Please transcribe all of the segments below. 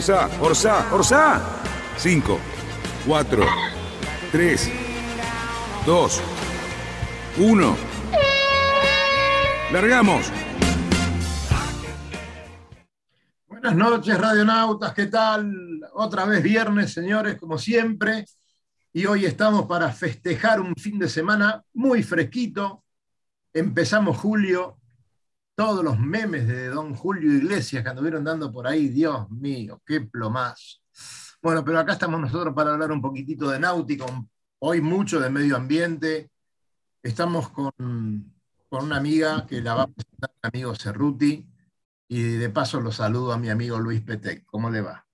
Orsa, Orsa, Orsa. 5, 4, 3, 2, 1. ¡Largamos! Buenas noches, radionautas, ¿qué tal? Otra vez viernes, señores, como siempre. Y hoy estamos para festejar un fin de semana muy fresquito. Empezamos julio, todos los memes de don Julio Iglesias que anduvieron dando por ahí, Dios mío, qué plomazo. Bueno, pero acá estamos nosotros para hablar un poquitito de náutico, hoy mucho de medio ambiente. Estamos con, con una amiga que la va a presentar mi amigo Cerruti, y de paso lo saludo a mi amigo Luis Petec. ¿Cómo le va?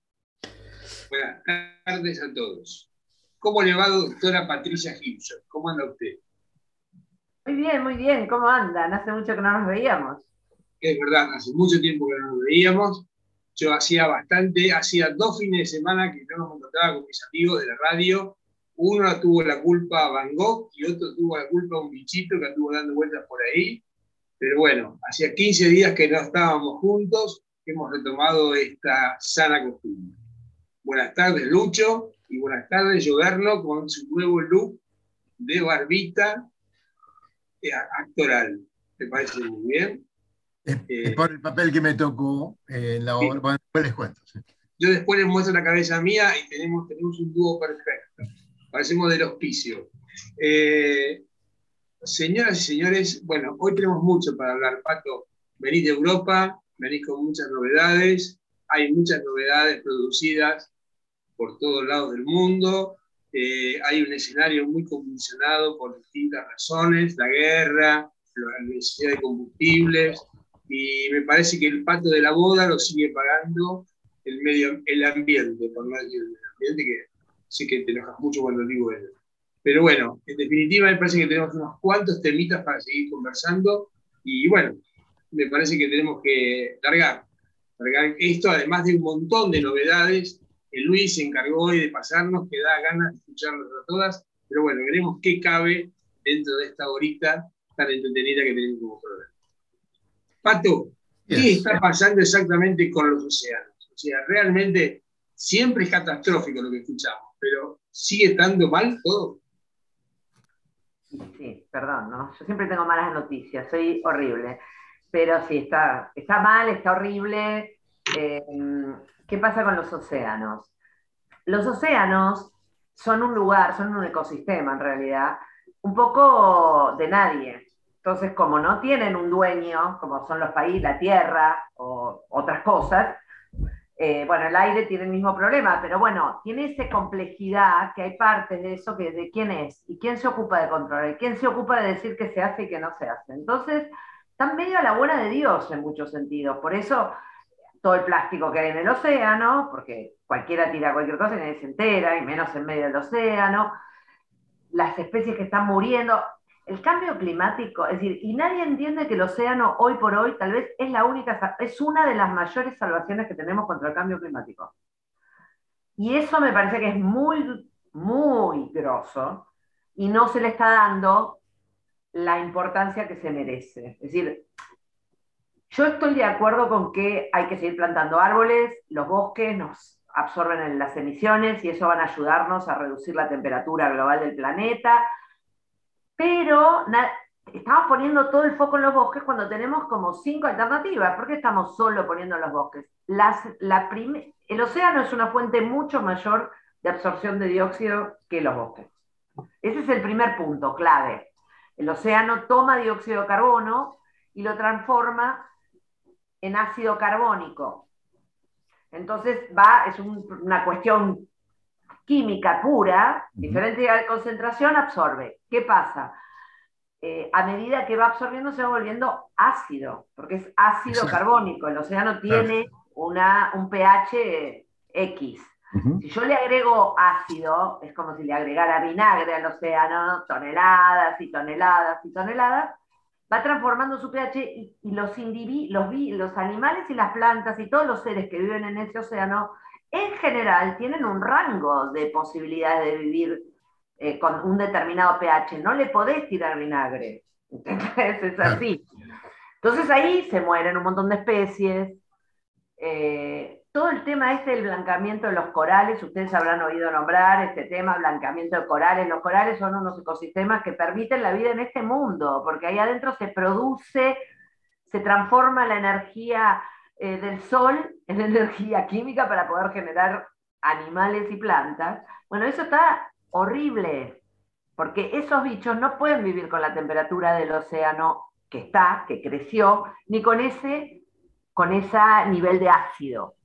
Buenas tardes a todos. ¿Cómo le va, doctora Patricia Gibson? ¿Cómo anda usted? Muy bien, muy bien. ¿Cómo andan? Hace mucho que no nos veíamos. Es verdad, hace mucho tiempo que no nos veíamos. Yo hacía bastante, hacía dos fines de semana que no nos encontraba con mis amigos de la radio. Uno tuvo la culpa a Van Gogh y otro tuvo la culpa a un bichito que anduvo dando vueltas por ahí. Pero bueno, hacía 15 días que no estábamos juntos, hemos retomado esta sana costumbre. Buenas tardes, Lucho, y buenas tardes, Joverno, con su nuevo look de barbita eh, actoral. ¿Te parece muy bien? Es, eh, por el papel que me tocó en la obra. Bueno, después les cuento. Yo después les muestro la cabeza mía y tenemos, tenemos un dúo perfecto. Parecemos del hospicio. Eh, Señoras y señores, bueno, hoy tenemos mucho para hablar. Pato, venís de Europa, venís con muchas novedades, hay muchas novedades producidas por todos lados del mundo, eh, hay un escenario muy convulsionado por distintas razones, la guerra, la necesidad de combustibles, y me parece que el pato de la boda lo sigue pagando el, medio, el ambiente, por no decir el ambiente, que sé que te enojas mucho cuando digo eso. Pero bueno, en definitiva me parece que tenemos unos cuantos temitas para seguir conversando y bueno, me parece que tenemos que largar, largar esto, además de un montón de novedades que Luis se encargó hoy de pasarnos, que da ganas de escucharlas a todas, pero bueno, veremos qué cabe dentro de esta horita tan entretenida que tenemos como programa. Pato, ¿qué está pasando exactamente con los océanos? O sea, realmente siempre es catastrófico lo que escuchamos, pero ¿sigue estando mal todo? Sí, perdón, ¿no? Yo siempre tengo malas noticias, soy horrible. Pero sí, está, está mal, está horrible. Eh, ¿Qué pasa con los océanos? Los océanos son un lugar, son un ecosistema en realidad, un poco de nadie. Entonces, como no tienen un dueño, como son los países, la tierra o otras cosas, eh, bueno, el aire tiene el mismo problema, pero bueno, tiene esa complejidad que hay partes de eso que de quién es y quién se ocupa de controlar y quién se ocupa de decir que se hace y que no se hace. Entonces, están medio a la buena de Dios en muchos sentidos. Por eso, todo el plástico que hay en el océano, porque cualquiera tira cualquier cosa y nadie se entera, y menos en medio del océano, las especies que están muriendo, el cambio climático, es decir, y nadie entiende que el océano hoy por hoy tal vez es la única, es una de las mayores salvaciones que tenemos contra el cambio climático. Y eso me parece que es muy, muy grosso y no se le está dando la importancia que se merece. Es decir, yo estoy de acuerdo con que hay que seguir plantando árboles, los bosques nos absorben las emisiones y eso van a ayudarnos a reducir la temperatura global del planeta, pero estamos poniendo todo el foco en los bosques cuando tenemos como cinco alternativas. ¿Por qué estamos solo poniendo en los bosques? el océano es una fuente mucho mayor de absorción de dióxido que los bosques. Ese es el primer punto clave. El océano toma dióxido de carbono y lo transforma en ácido carbónico. Entonces va, es una cuestión química pura, diferente de concentración, absorbe. ¿Qué pasa? Eh, a medida que va absorbiendo se va volviendo ácido, porque es ácido carbónico. El océano tiene una, un pH X. Si yo le agrego ácido, es como si le agregara vinagre al océano, toneladas y toneladas y toneladas, va transformando su pH y, los, los, los animales y las plantas y todos los seres que viven en ese océano, en general, tienen un rango de posibilidades de vivir eh, con un determinado pH. No le podés tirar vinagre. es así. Entonces ahí se mueren un montón de especies. Eh, todo el tema este del blancamiento de los corales, ustedes habrán oído nombrar este tema, blancamiento de corales. Los corales son unos ecosistemas que permiten la vida en este mundo, porque ahí adentro se produce, se transforma la energía eh, del sol en energía química para poder generar animales y plantas. Bueno, eso está horrible, porque esos bichos no pueden vivir con la temperatura del océano que está, que creció, ni con ese, con ese nivel de ácido.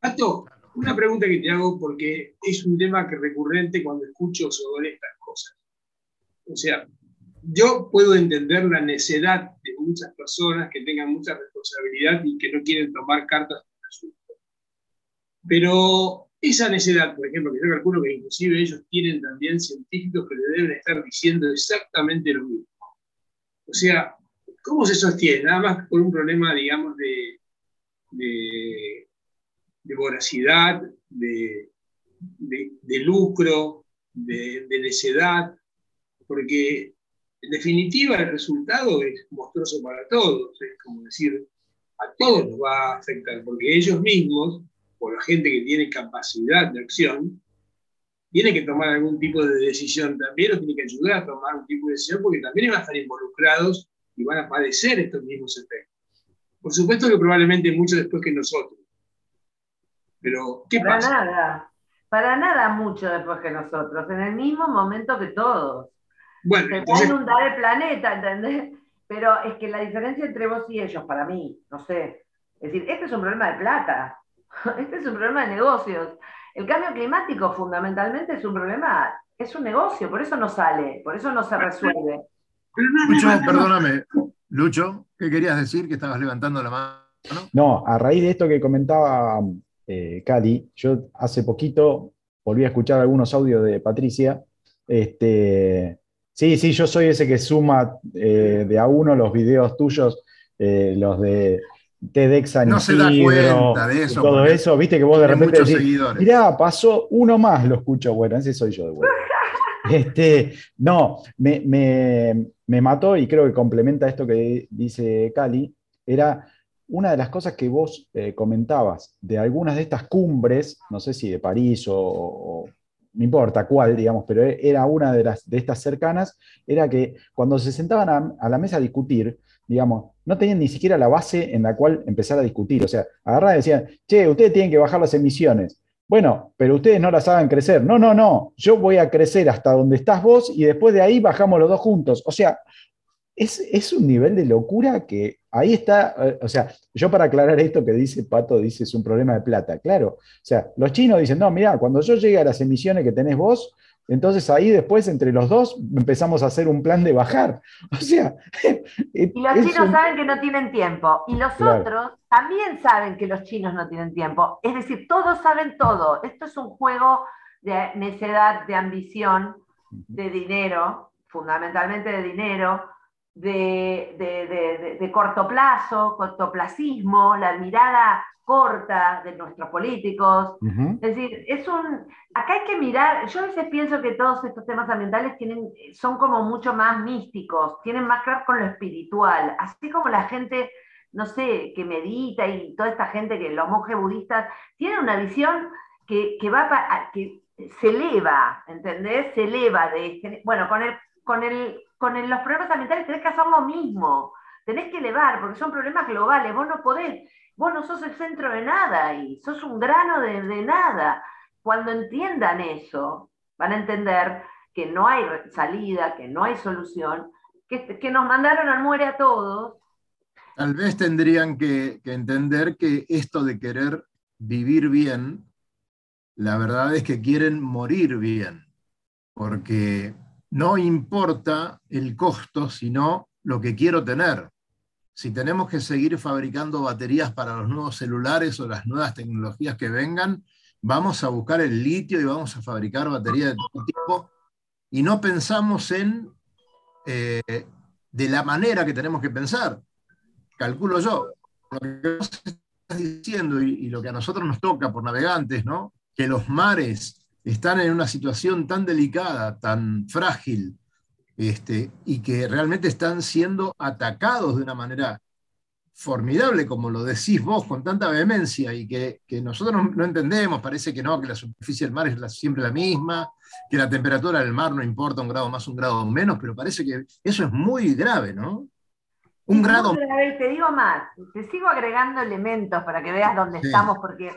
Pato, una pregunta que te hago porque es un tema que recurrente cuando escucho sobre estas cosas. O sea, yo puedo entender la necedad de muchas personas que tengan mucha responsabilidad y que no quieren tomar cartas en el asunto. Pero esa necedad, por ejemplo, que yo calculo que inclusive ellos tienen también científicos que le deben estar diciendo exactamente lo mismo. O sea, ¿cómo se sostiene? Nada más por un problema, digamos, de, de, voracidad, de, lucro, de, necedad, porque en definitiva el resultado es monstruoso para todos, es como decir, a todos nos va a afectar, porque ellos mismos, o la gente que tiene capacidad de acción, tiene que tomar algún tipo de decisión también, o tiene que ayudar a tomar un tipo de decisión, porque también van a estar involucrados y van a padecer estos mismos efectos. Por supuesto que probablemente mucho después que nosotros. Pero, ¿qué para pasa? Para nada, para nada mucho después que nosotros, en el mismo momento que todos. Bueno, Se entonces... va a inundar el planeta, ¿entendés? Pero es que la diferencia entre vos y ellos, para mí, no sé, es decir, este es un problema de plata, este es un problema de negocios. El cambio climático fundamentalmente es un problema, es un negocio, por eso no sale, por eso no se resuelve. Lucho, perdóname, Lucho, ¿qué querías decir? Que estabas levantando la mano. No, a raíz de esto que comentaba eh, Cali, yo hace poquito volví a escuchar algunos audios de Patricia. Este, sí, sí, yo soy ese que suma eh, de a uno los videos tuyos, eh, los de TEDx No se da cuenta de eso. Todo eso, viste que vos de repente decís, mirá, pasó uno más, lo escucho, bueno, ese soy yo de vuelta. este, no, me, mató y creo que complementa esto que dice Cali, era una de las cosas que vos eh, comentabas de algunas de estas cumbres, no sé si de París o, no importa cuál, digamos, pero era una de, las, de estas cercanas, era que cuando se sentaban a la mesa a discutir, digamos, no tenían ni siquiera la base en la cual empezar a discutir. O sea, agarraban y decían, che, ustedes tienen que bajar las emisiones. Bueno, pero ustedes no las hagan crecer. No, no, no. Yo voy a crecer hasta donde estás vos y después de ahí bajamos los dos juntos. O sea, es, un nivel de locura que ahí está. Eh, o sea, yo para aclarar esto que dice Pato, dice es un problema de plata. Claro. O sea, los chinos dicen, no, mira, cuando yo llegue a las emisiones que tenés vos, entonces ahí después entre los dos empezamos a hacer un plan de bajar. O sea... Y los chinos saben que no tienen tiempo. Y los otros también saben que los chinos no tienen tiempo. Es decir, todos saben todo. Esto es un juego de necedad, de ambición, de dinero, fundamentalmente de dinero, de, de corto plazo, cortoplacismo, la mirada corta de nuestros políticos. Es decir, es un. Acá hay que mirar. Yo a veces pienso que todos estos temas ambientales tienen, son como mucho más místicos, tienen más que ver con lo espiritual. Así como la gente, no sé, que medita y toda esta gente que los monjes budistas tienen una visión que, va que se eleva, ¿entendés? Se eleva de. Bueno, con el, con el, con los problemas ambientales tenés que hacer lo mismo. Tenés que elevar, porque son problemas globales. Vos no podés Vos no sos el centro de nada y sos un grano de, nada. Cuando entiendan eso, van a entender que no hay salida, que no hay solución, que, que nos mandaron al muere a todos. Tal vez tendrían que, que entender que esto de querer vivir bien, la verdad es que quieren morir bien, porque no importa el costo, sino lo que quiero tener. si tenemos que seguir fabricando baterías para los nuevos celulares o las nuevas tecnologías que vengan, vamos a buscar el litio y vamos a fabricar baterías de todo tipo y no pensamos en eh, de la manera que tenemos que pensar. Calculo yo, lo que estás diciendo y, lo que a nosotros nos toca por navegantes, ¿no? que los mares están en una situación tan delicada, tan frágil, este, y que realmente están siendo atacados de una manera formidable, como lo decís vos con tanta vehemencia, y que, nosotros no, entendemos, parece que no, que la superficie del mar es siempre la misma, que la temperatura del mar no importa un grado más, un grado menos, pero parece que eso es muy grave, ¿no? Un grado... Grave, te digo más, te sigo agregando elementos para que veas dónde estamos, porque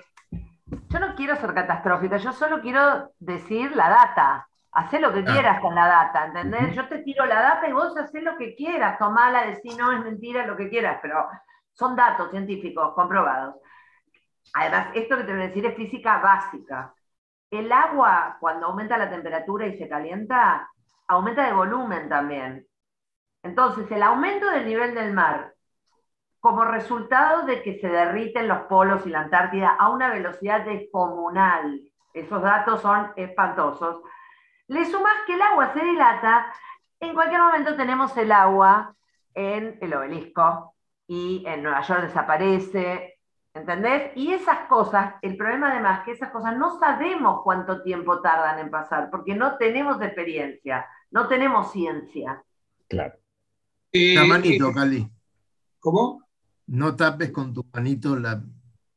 yo no quiero ser catastrófica, yo solo quiero decir la data. Hacé lo que ah. quieras con la data, ¿entendés? Yo te tiro la data y vos hacés lo que quieras, tomala, decís no es mentira, lo que quieras, pero son datos científicos comprobados. Además, esto que te voy a decir es física básica. El agua, cuando aumenta la temperatura y se calienta, aumenta de volumen también. Entonces, el aumento del nivel del mar, como resultado de que se derriten los polos y la Antártida a una velocidad descomunal, esos datos son espantosos, le sumas que el agua se dilata, en cualquier momento tenemos el agua en el obelisco y en Nueva York desaparece, ¿entendés? Y esas cosas, el problema además es que esas cosas no sabemos cuánto tiempo tardan en pasar, porque no tenemos experiencia, no tenemos ciencia. Claro. la manito, Cali. ¿Cómo? No tapes con tu manito la...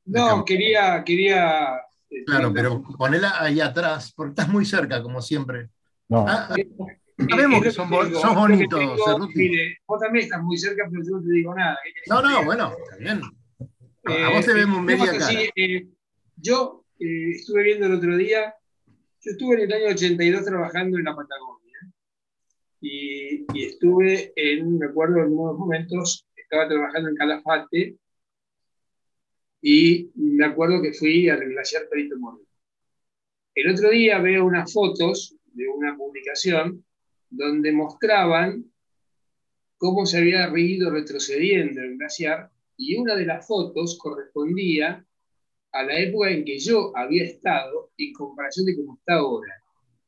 no, quería, quería Claro, pero ponela ahí atrás, porque estás muy cerca, como siempre. No. Ah, sabemos que son, sos bonito, Mire, vos también estás muy cerca, pero yo no te digo nada. No, no, bueno, está bien. A vos te vemos media cara. Eh, yo eh, estuve viendo el otro día, yo estuve en el año 82 trabajando en la Patagonia. Y, y estuve en, me acuerdo en unos momentos, estaba trabajando en Calafate, y me acuerdo que fui al glaciar Perito Moreno. El otro día veo unas fotos de una publicación donde mostraban cómo se había ido retrocediendo el glaciar y una de las fotos correspondía a la época en que yo había estado en comparación de cómo está ahora.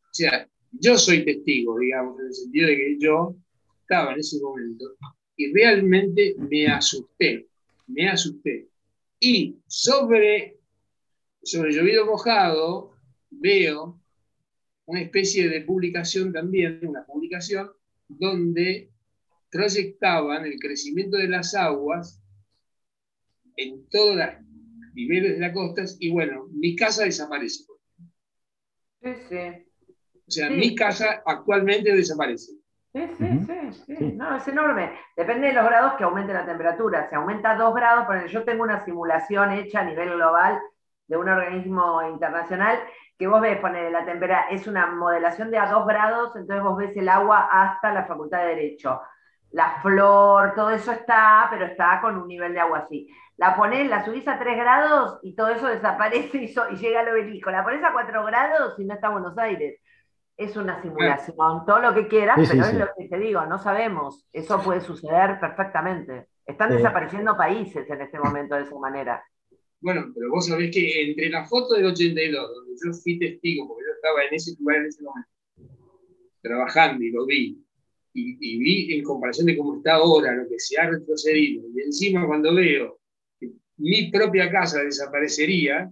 O sea, yo soy testigo, digamos, en el sentido de que yo estaba en ese momento y realmente me asusté, me asusté. Y sobre, sobre llovido mojado veo una especie de publicación también, una publicación donde proyectaban el crecimiento de las aguas en todos los niveles de las costas y bueno, mi casa desaparece. Sí, sí. O sea, mi casa actualmente desaparece. Sí, sí, sí, No, es enorme. Depende de los grados que aumente la temperatura. Si aumenta dos grados, por yo tengo una simulación hecha a nivel global de un organismo internacional que vos ves, poner la temperatura, es una modelación de a dos grados, entonces vos ves el agua hasta la Facultad de Derecho. La flor, todo eso está, pero está con un nivel de agua así. La ponés, la subís a 3 grados y todo eso desaparece y, y llega al obelisco. La pones a 4 grados y no está Buenos Aires es una simulación, todo lo que quieras, pero es lo que te digo, no sabemos. Eso puede suceder perfectamente. Están desapareciendo países en este momento de esa manera. Bueno, pero vos sabés que entre la foto del 82, donde yo fui testigo, porque yo estaba en ese lugar en ese momento, trabajando y lo vi, y, vi en comparación de cómo está ahora, lo que se ha retrocedido, y encima cuando veo que mi propia casa desaparecería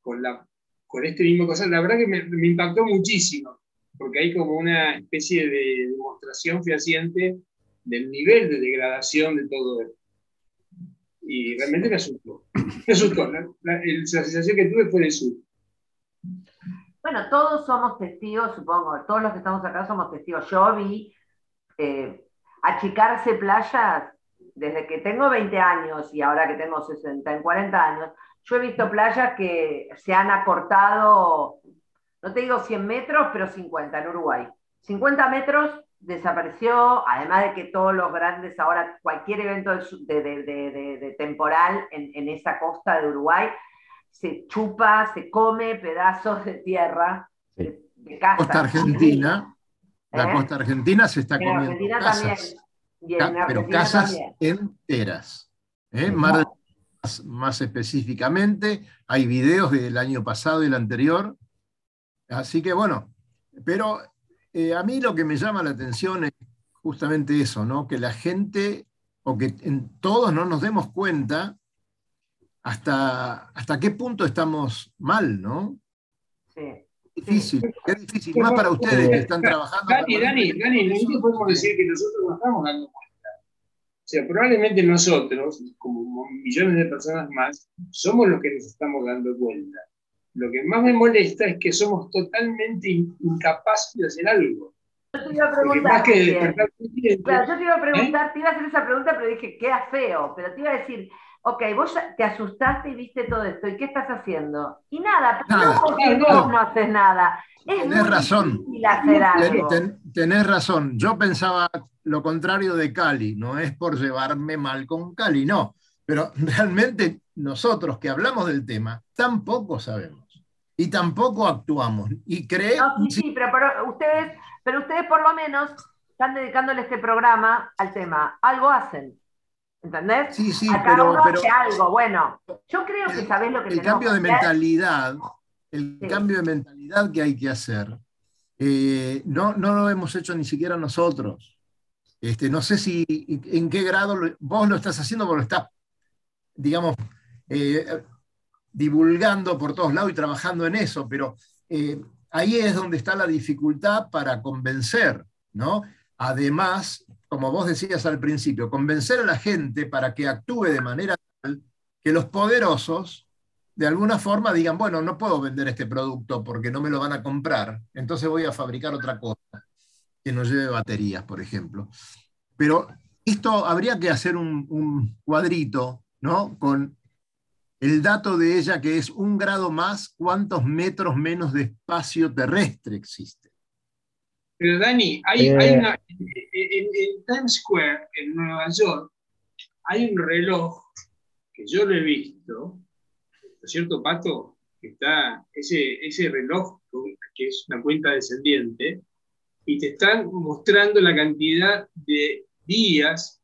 con, la, con este mismo cosa, la verdad que me impactó muchísimo porque hay como una especie de demostración fehaciente del nivel de degradación de todo esto. Y realmente me asustó. Me asustó. La, sensación que tuve fue de susto. Bueno, todos somos testigos, supongo, todos los que estamos acá somos testigos. Yo vi eh, achicarse playas desde que tengo 20 años y ahora que tengo 60, en 40 años. Yo he visto playas que se han acortado no te digo 100 metros, pero 50 en Uruguay. 50 metros desapareció, además de que todos los grandes, ahora cualquier evento de, temporal en, esa costa de Uruguay, se chupa, se come pedazos de tierra. De, casa. Costa Argentina. La ¿Eh? costa argentina se está comiendo. Argentina también. pero casas enteras. ¿eh? Más, más, específicamente, hay videos del año pasado y el anterior. Así que bueno, pero eh, a mí lo que me llama la atención es justamente eso, ¿no? Que la gente, o que en todos no nos demos cuenta hasta, hasta qué punto estamos mal, ¿no? Sí. Difícil, es difícil, más para ustedes que están trabajando. Dani, Dani, Dani, nosotros podemos decir que nosotros no estamos dando cuenta. O sea, probablemente nosotros, como millones de personas más, somos los que nos estamos dando cuenta. Lo que más me molesta es que somos totalmente incapaces de hacer algo. Yo te iba a preguntar. yo te iba a preguntar, te iba a hacer esa pregunta, pero dije, queda feo. Pero te iba a decir, ok, vos te asustaste y viste todo esto, ¿y qué estás haciendo? Y nada, no porque vos no haces nada. Es tenés razón. Hacer algo. tenés razón. Yo pensaba lo contrario de Cali, no es por llevarme mal con Cali, no. Pero realmente nosotros que hablamos del tema tampoco sabemos y tampoco actuamos. Y creemos. sí, sí, pero, ustedes, pero ustedes por lo menos están dedicándole este programa al tema. Algo hacen. ¿Entendés? Sí, sí, pero, algo. Bueno, yo creo que sabés lo que El cambio de mentalidad, el cambio de mentalidad que hay que hacer, eh, no, no lo hemos hecho ni siquiera nosotros. Este, no sé si en qué grado vos lo estás haciendo, porque lo estás, digamos, eh, divulgando por todos lados y trabajando en eso, pero eh, ahí es donde está la dificultad para convencer, ¿no? Además, como vos decías al principio, convencer a la gente para que actúe de manera tal que los poderosos, de alguna forma, digan, bueno, no puedo vender este producto porque no me lo van a comprar, entonces voy a fabricar otra cosa que no lleve baterías, por ejemplo. Pero esto habría que hacer un, un cuadrito, ¿no? Con el dato de ella que es un grado más, ¿cuántos metros menos de espacio terrestre existe? Pero Dani, hay, eh. una, en, Times Square, en Nueva York, hay un reloj que yo lo he visto, ¿no es cierto, Pato? Que está ese, ese reloj que es una cuenta descendiente y te están mostrando la cantidad de días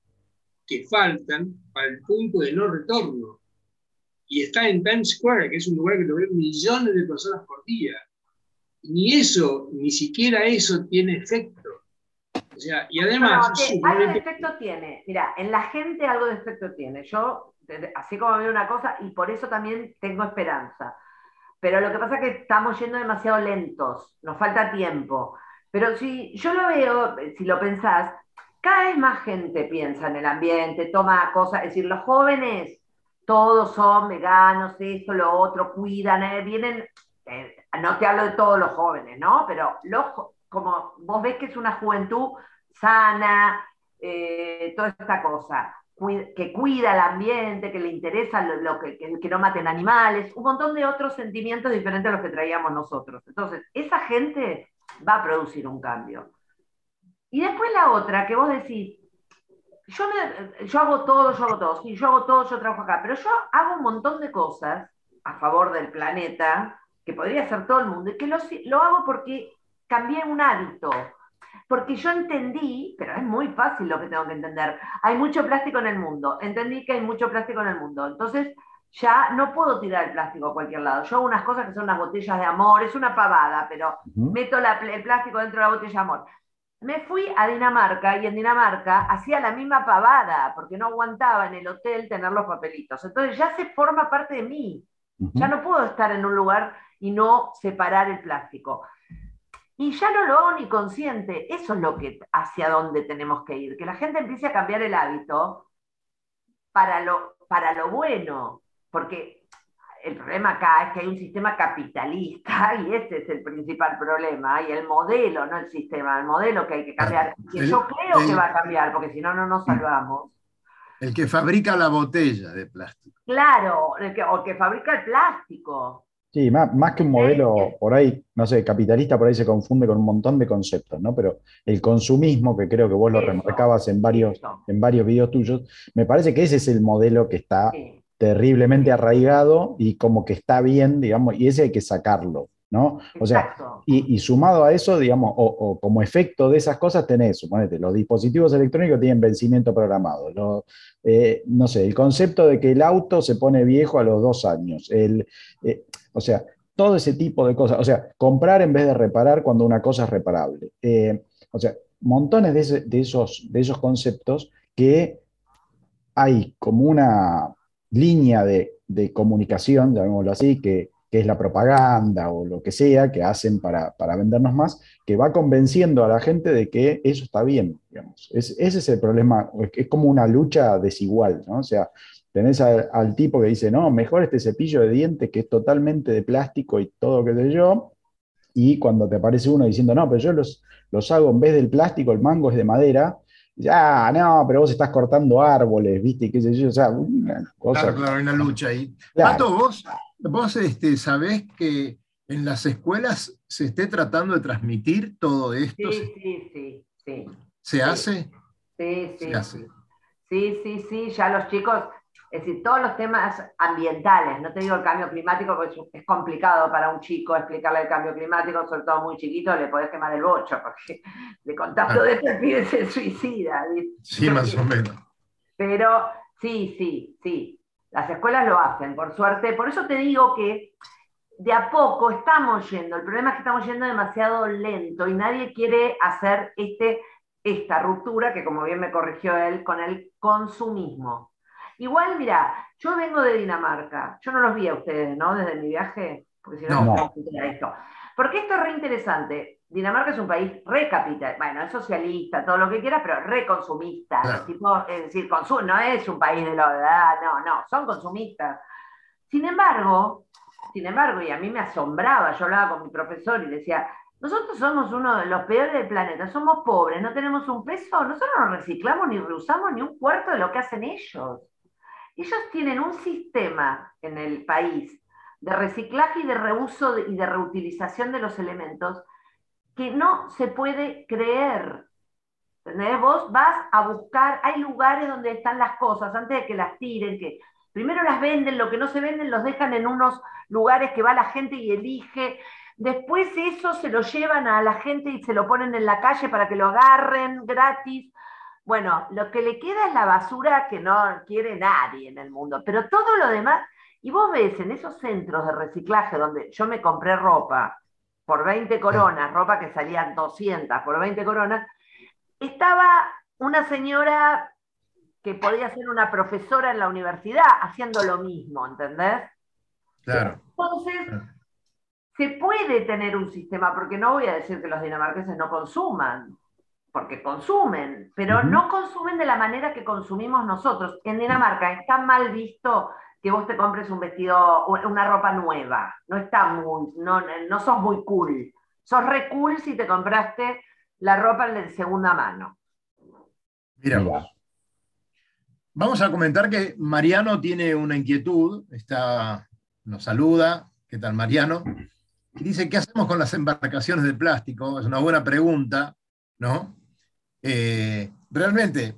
que faltan para el punto de no retorno. Y está en Times Square, que es un lugar que lo ven millones de personas por día ni eso, ni siquiera eso tiene efecto. O sea, y además... algo de efecto tiene. Mira, en la gente algo de efecto tiene. Yo, así como veo una cosa, y por eso también tengo esperanza. Pero lo que pasa es que estamos yendo demasiado lentos, nos falta tiempo. Pero si yo lo veo, si lo pensás, cada vez más gente piensa en el ambiente, toma cosas, es decir, los jóvenes todos son veganos, esto, lo otro, cuidan, eh, vienen, eh, no te hablo de todos los jóvenes, ¿no? Pero los, como vos ves que es una juventud sana, eh, toda esta cosa, que cuida el ambiente, que le interesa lo, que, que, no maten animales, un montón de otros sentimientos diferentes a los que traíamos nosotros. Entonces, esa gente va a producir un cambio. Y después la otra, que vos decís, yo, yo hago todo, yo hago todo, sí, yo hago todo, yo trabajo acá, pero yo hago un montón de cosas a favor del planeta, que podría ser todo el mundo, y que lo, lo hago porque cambié un hábito. Porque yo entendí, pero es muy fácil lo que tengo que entender, hay mucho plástico en el mundo, entendí que hay mucho plástico en el mundo, entonces ya no puedo tirar el plástico a cualquier lado. Yo hago unas cosas que son unas botellas de amor, es una pavada, pero meto el plástico dentro de la botella de amor. Me fui a Dinamarca y en Dinamarca hacía la misma pavada, porque no aguantaba en el hotel tener los papelitos. Entonces ya se forma parte de mí. Ya no puedo estar en un lugar y no separar el plástico. Y ya no lo hago ni consciente. Eso es lo que hacia dónde tenemos que ir. Que la gente empiece a cambiar el hábito para lo, para lo bueno. Porque el problema acá es que hay un sistema capitalista y ese es el principal problema. Y el modelo, no el sistema, el modelo que hay que cambiar. Que yo creo que va a cambiar, porque si no, no nos salvamos. El que fabrica la botella de plástico. Claro, el que, o el que fabrica el plástico. Sí, más, que un modelo por ahí, no sé, capitalista por ahí se confunde con un montón de conceptos, ¿no? Pero el consumismo, que creo que vos lo remarcabas en varios, en varios videos tuyos, me parece que ese es el modelo que está terriblemente arraigado y como que está bien, digamos, y ese hay que sacarlo. ¿no? O sea, y, sumado a eso, digamos, o, como efecto de esas cosas tenés, suponete, los dispositivos electrónicos tienen vencimiento programado, eh, no sé, el concepto de que el auto se pone viejo a los dos años, el, eh, o sea, todo ese tipo de cosas, o sea, comprar en vez de reparar cuando una cosa es reparable. Eh, o sea, montones de, esos, de esos conceptos que hay como una línea de, comunicación, llamémoslo así, que que es la propaganda o lo que sea que hacen para, vendernos más, que va convenciendo a la gente de que eso está bien, digamos. ese es el problema, es como una lucha desigual, ¿no? O sea, tenés al tipo que dice, no, mejor este cepillo de dientes que es totalmente de plástico y todo que sé yo, y cuando te aparece uno diciendo, no, pero yo los, los hago en vez del plástico, el mango es de madera, ya, no, pero vos estás cortando árboles, ¿viste? ¿Qué sé yo? O sea, una cosa. Claro, claro, hay una lucha ahí. Pato, vos, vos este, sabés que en las escuelas se esté tratando de transmitir todo esto. Sí, sí, sí. sí. ¿Se hace? Sí, sí. Sí, sí, sí, ya los chicos, es decir, todos los temas ambientales, no te digo el cambio climático, porque es complicado para un chico explicarle el cambio climático, sobre todo muy chiquito, le podés quemar el bocho, porque de contacto de este pibe se suicida. Sí, más o menos. Pero sí, sí, sí, las escuelas lo hacen, por suerte. Por eso te digo que de a poco estamos yendo. El problema es que estamos yendo demasiado lento y nadie quiere hacer este, esta ruptura, que como bien me corrigió él, con el consumismo. Igual, mira, yo vengo de Dinamarca. Yo no los vi a ustedes, ¿no? Desde mi viaje, porque si no, no. esto. Porque esto es re interesante. Dinamarca es un país recapital, bueno, es socialista, todo lo que quiera, pero reconsumista. es decir, no es un país de la no, no, son consumistas. Sin embargo, sin embargo, y a mí me asombraba, yo hablaba con mi profesor y decía, nosotros somos uno de los peores del planeta, somos pobres, no tenemos un peso, nosotros no reciclamos ni reusamos ni un cuarto de lo que hacen ellos. Ellos tienen un sistema en el país de reciclaje y de reuso y de reutilización de los elementos que no se puede creer. ¿Entendés? Vos vas a buscar, hay lugares donde están las cosas, antes de que las tiren, que primero las venden, lo que no se venden los dejan en unos lugares que va la gente y elige, después eso se lo llevan a la gente y se lo ponen en la calle para que lo agarren gratis. Bueno, lo que le queda es la basura que no quiere nadie en el mundo, pero todo lo demás, y vos ves en esos centros de reciclaje donde yo me compré ropa, por 20 coronas, ropa que salían 200 por 20 coronas, estaba una señora que podía ser una profesora en la universidad haciendo lo mismo, ¿entendés? Claro. Entonces, se puede tener un sistema, porque no voy a decir que los dinamarqueses no consuman, porque consumen, pero no consumen de la manera que consumimos nosotros. En Dinamarca está mal visto que vos te compres un vestido, una ropa nueva. No está muy, no, no sos muy cool. Sos re cool si te compraste la ropa de segunda mano. Mira, vamos a comentar que Mariano tiene una inquietud, está, nos saluda, ¿qué tal Mariano? Y dice, ¿qué hacemos con las embarcaciones de plástico? Es una buena pregunta, ¿no? Eh, realmente,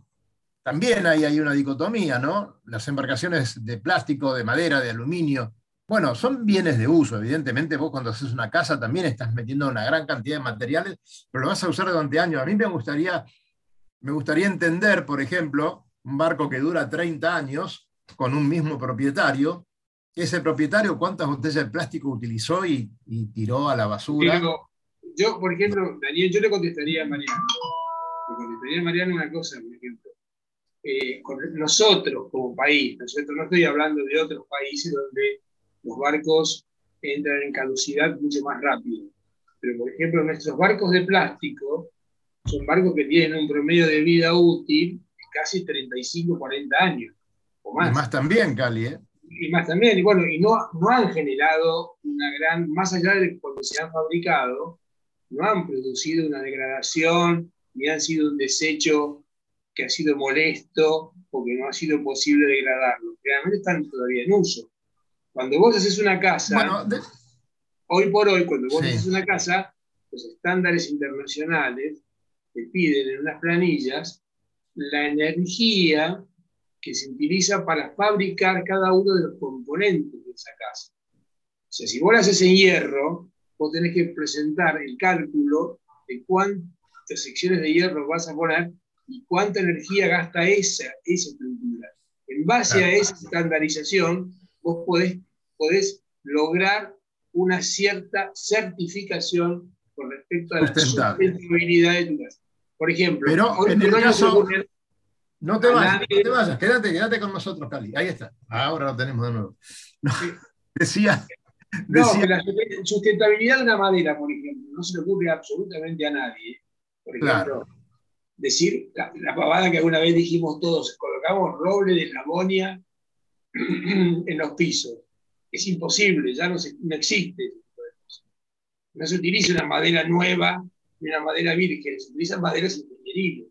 también hay, hay una dicotomía, ¿no? Las embarcaciones de plástico, de madera, de aluminio, bueno, son bienes de uso, evidentemente vos cuando haces una casa también estás metiendo una gran cantidad de materiales, pero lo vas a usar durante años. A mí me gustaría, me gustaría entender, por ejemplo, un barco que dura 30 años con un mismo propietario, ese propietario cuántas botellas de plástico utilizó y, tiró a la basura. yo, por ejemplo, Daniel, yo le contestaría a Mariano. Le contestaría a Mariano una cosa, por ejemplo eh, con nosotros como país, ¿no No estoy hablando de otros países donde los barcos entran en caducidad mucho más rápido. Pero, por ejemplo, nuestros barcos de plástico son barcos que tienen un promedio de vida útil de casi 35, 40 años o más. Y más también, Cali, ¿eh? Y más también, y bueno, y no, no han generado una gran, más allá de cuando se han fabricado, no han producido una degradación, ni han sido un desecho que ha sido molesto o que no ha sido posible degradarlo. Realmente están todavía en uso. Cuando vos haces una casa, hoy por hoy, cuando vos haces una casa, los estándares internacionales te piden en unas planillas la energía que se utiliza para fabricar cada uno de los componentes de esa casa. O sea, si vos la haces en hierro, vos tenés que presentar el cálculo de cuántas secciones de hierro vas a poner y cuánta energía gasta esa, esa estructura. En base a esa estandarización, vos podés, podés lograr una cierta certificación con respecto a la sustentabilidad de tu casa. Por ejemplo, pero en el caso, no te vayas, no te vayas, quédate, quédate con nosotros, Cali. Ahí está. Ahora lo tenemos de nuevo. decía, no, la sustentabilidad de una madera, por ejemplo, no se le ocurre absolutamente a nadie. Por ejemplo, decir la, pavada que alguna vez dijimos todos, colocamos roble de Lamonia en los pisos. Es imposible, ya no, no existe. No se utiliza una madera nueva ni una madera virgen, se utilizan maderas ingenieriles.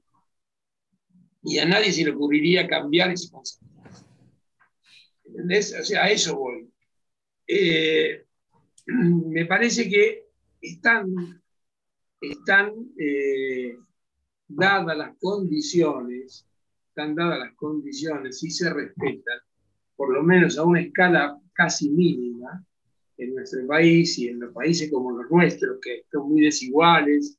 Y a nadie se le ocurriría cambiar ese concepto. ¿Entendés? O sea, a eso voy. Eh, me parece que están, están eh, dadas las condiciones, están dadas las condiciones y se respetan, por lo menos a una escala casi mínima, en nuestro país y en los países como los nuestros, que son muy desiguales,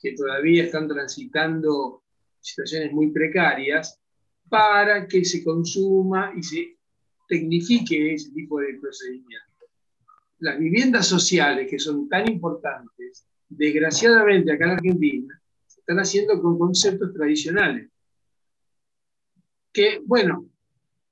que todavía están transitando situaciones muy precarias, para que se consuma y se tecnifique ese tipo de procedimientos. Las viviendas sociales, que son tan importantes, desgraciadamente acá en Argentina, se están haciendo con conceptos tradicionales, que, bueno,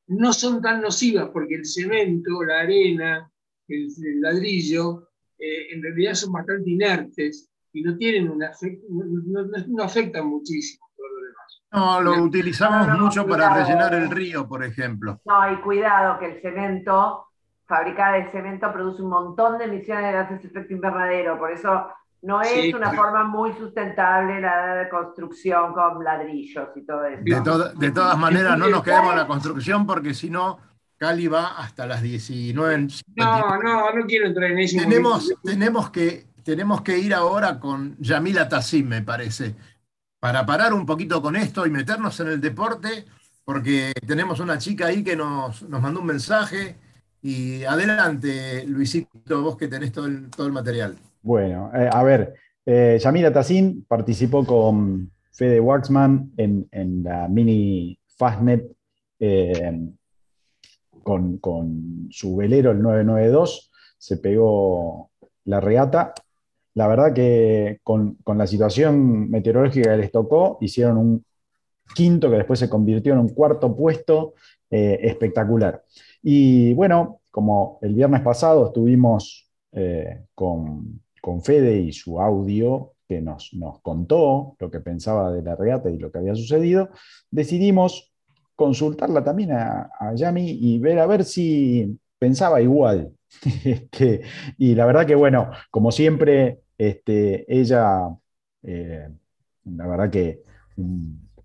no son tan nocivas porque el cemento, la arena, el, ladrillo, eh, en realidad son bastante inertes y no tienen un efecto, no, afectan muchísimo todo lo demás. No, lo utilizamos mucho para rellenar el río, por ejemplo. No, y cuidado que el cemento, fabricada de cemento, produce un montón de emisiones de gases de efecto invernadero, por eso no es una forma muy sustentable la construcción con ladrillos y todo eso. De, de todas maneras, no nos quedemos en la construcción porque si no, Cali va hasta las 19. No, no, no quiero entrar en eso. Tenemos, tenemos, que, tenemos que ir ahora con Yamila Tassim, me parece, para parar un poquito con esto y meternos en el deporte, porque tenemos una chica ahí que nos, mandó un mensaje. Y adelante, Luisito, vos que tenés todo el, todo el material. Bueno, eh, a ver, eh, Yamila Tassim participó con Fede Waxman en, en la mini Fastnet eh, con, su velero, el 992, se pegó la regata. La verdad que con, la situación meteorológica que les tocó, hicieron un quinto que después se convirtió en un cuarto puesto eh, espectacular. Y bueno, como el viernes pasado estuvimos con, Fede y su audio que nos, nos, contó lo que pensaba de la regata y lo que había sucedido, decidimos consultarla también a, Yami y ver a ver si pensaba igual. Este, y la verdad que, bueno, como siempre, este, ella, eh, la verdad que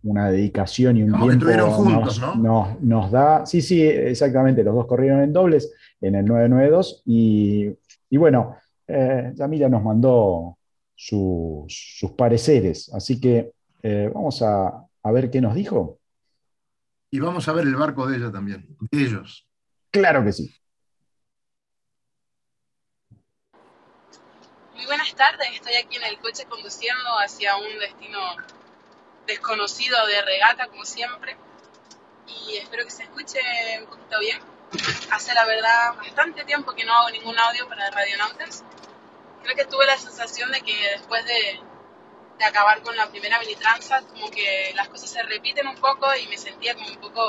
una dedicación y un tiempo juntos, nos, nos, da, sí, sí, exactamente, los dos corrieron en dobles en el 992 y, y bueno, eh, Yamila nos mandó sus pareceres, así que eh, vamos a, a ver qué nos dijo. Y vamos a ver el barco de ella también, de ellos. Claro que sí. Muy buenas tardes, estoy aquí en el coche conduciendo hacia un destino desconocido de regata, como siempre, y espero que se escuche un poquito bien. Hace la verdad bastante tiempo que no hago ningún audio para Radionautas. Creo que tuve la sensación de que después de de acabar con la primera mini como que las cosas se repiten un poco y me sentía como un poco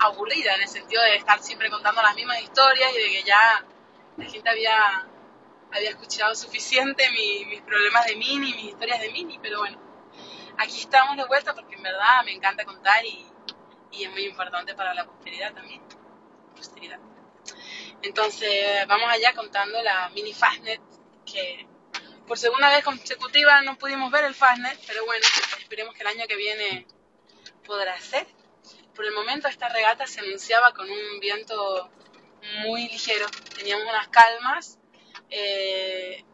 aburrida en el sentido de estar siempre contando las mismas historias y de que ya la gente había, había escuchado suficiente mis problemas de mini, mis historias de mini, pero bueno, aquí estamos de vuelta porque en verdad me encanta contar y, y es muy importante para la posteridad también. Posteridad. Entonces, vamos allá contando la mini Fastnet que por segunda vez consecutiva no pudimos ver el Fastnet, pero bueno, esperemos que el año que viene podrá ser. Por el momento esta regata se anunciaba con un viento muy ligero, teníamos unas calmas eh,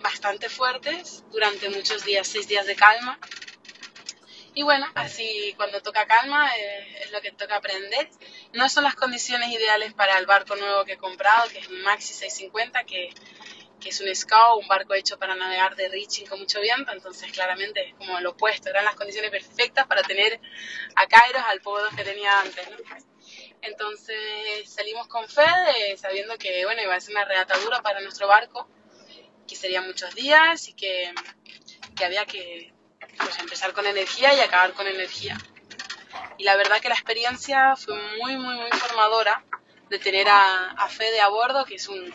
bastante fuertes durante muchos días, seis días de calma. Y bueno, así cuando toca calma eh, es lo que toca aprender. No son las condiciones ideales para el barco nuevo que he comprado, que es un Maxi 650, que que es un scow, un barco hecho para navegar de reaching con mucho viento, entonces claramente es como lo opuesto, eran las condiciones perfectas para tener a Kairos al podo que tenía antes. Entonces salimos con Fede sabiendo que bueno, iba a ser una regata dura para nuestro barco, que serían muchos días y que, que había que pues, empezar con energía y acabar con energía. Y la verdad que la experiencia fue muy, muy, muy formadora de tener a, a Fede a bordo, que es un,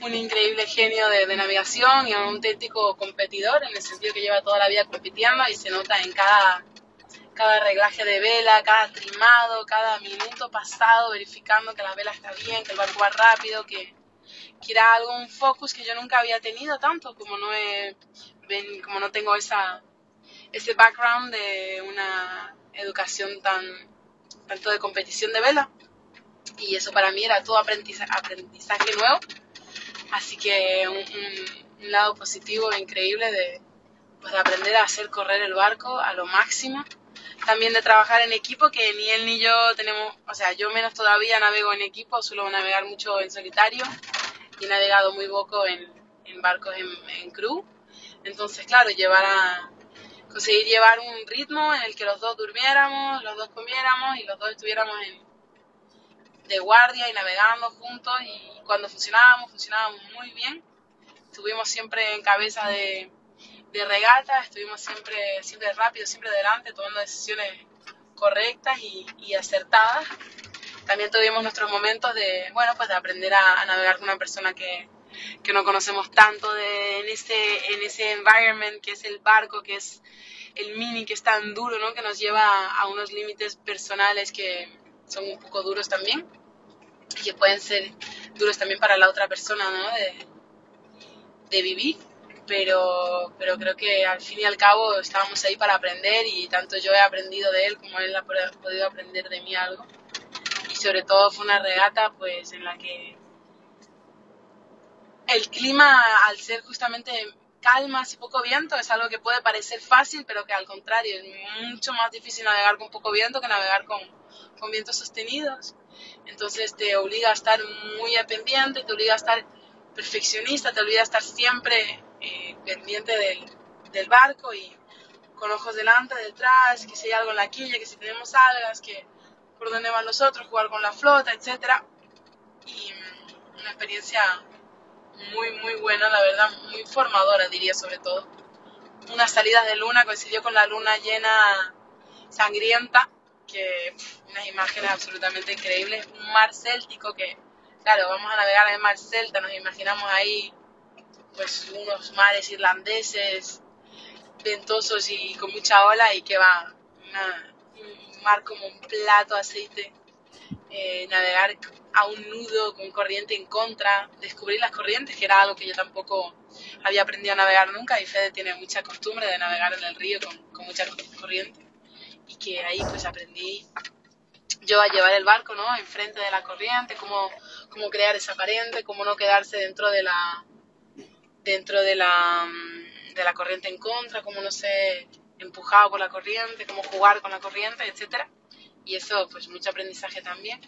un increíble genio de, de, navegación y un auténtico competidor, en el sentido que lleva toda la vida compitiendo y se nota en cada, cada reglaje de vela, cada trimado, cada minuto pasado verificando que la vela está bien, que el barco va rápido, que, que era algo, un focus que yo nunca había tenido tanto, como no, he, como no tengo esa, ese background de una educación tan tanto de competición de vela. Y eso para mí era todo aprendizaje, aprendizaje nuevo. Así que un, un, lado positivo increíble de, pues, de aprender a hacer correr el barco a lo máximo. También de trabajar en equipo que ni él ni yo tenemos o sea yo menos todavía navego en equipo suelo navegar mucho en solitario y he navegado muy poco en, en barcos en, en crew. Entonces claro llevar a conseguir llevar un ritmo en el que los dos durmiéramos, los dos comiéramos y los dos estuviéramos en, de guardia y navegando juntos y cuando funcionábamos, funcionábamos muy bien. Estuvimos siempre en cabeza de, de regata, estuvimos siempre, siempre rápido, siempre delante, tomando decisiones correctas y, y, acertadas. También tuvimos nuestros momentos de, bueno, pues de aprender a, a navegar con una persona que, que no conocemos tanto de, en, ese, en ese environment que es el barco, que es el mini que es tan duro, ¿no? que nos lleva a unos límites personales que son un poco duros también y que pueden ser duros también para la otra persona ¿no? de, de vivir. Pero, pero creo que al fin y al cabo estábamos ahí para aprender y tanto yo he aprendido de él como él ha podido aprender de mí algo. Y sobre todo fue una regata pues en la que el clima, al ser justamente calmas y poco viento, es algo que puede parecer fácil, pero que al contrario es mucho más difícil navegar con poco viento que navegar con, con vientos sostenidos. Entonces te obliga a estar muy pendiente, te obliga a estar perfeccionista, te obliga a estar siempre eh, pendiente del, del, barco y con ojos delante, detrás, que si hay algo en la quilla, que si tenemos algas, que por dónde van los otros, jugar con la flota, etc. Y mm, una experiencia muy, muy buena, la verdad, muy formadora, diría sobre todo. Una salida de luna coincidió con la luna llena sangrienta, que unas imágenes absolutamente increíbles. Un mar céltico que, claro, vamos a navegar en el mar celta, nos imaginamos ahí pues unos mares irlandeses ventosos y con mucha ola y que va un mar como un plato aceite, eh, navegar a un nudo con corriente en contra, descubrir las corrientes, que era algo que yo tampoco había aprendido a navegar nunca y Fede tiene mucha costumbre de navegar en el río con, con mucha corriente. Y que ahí pues aprendí yo a llevar el barco, ¿no? Enfrente de la corriente, cómo, cómo crear esa corriente, cómo no quedarse dentro de la dentro de la, de la corriente en contra, cómo no ser empujado por la corriente, cómo jugar con la corriente, etcétera y eso, pues mucho aprendizaje también.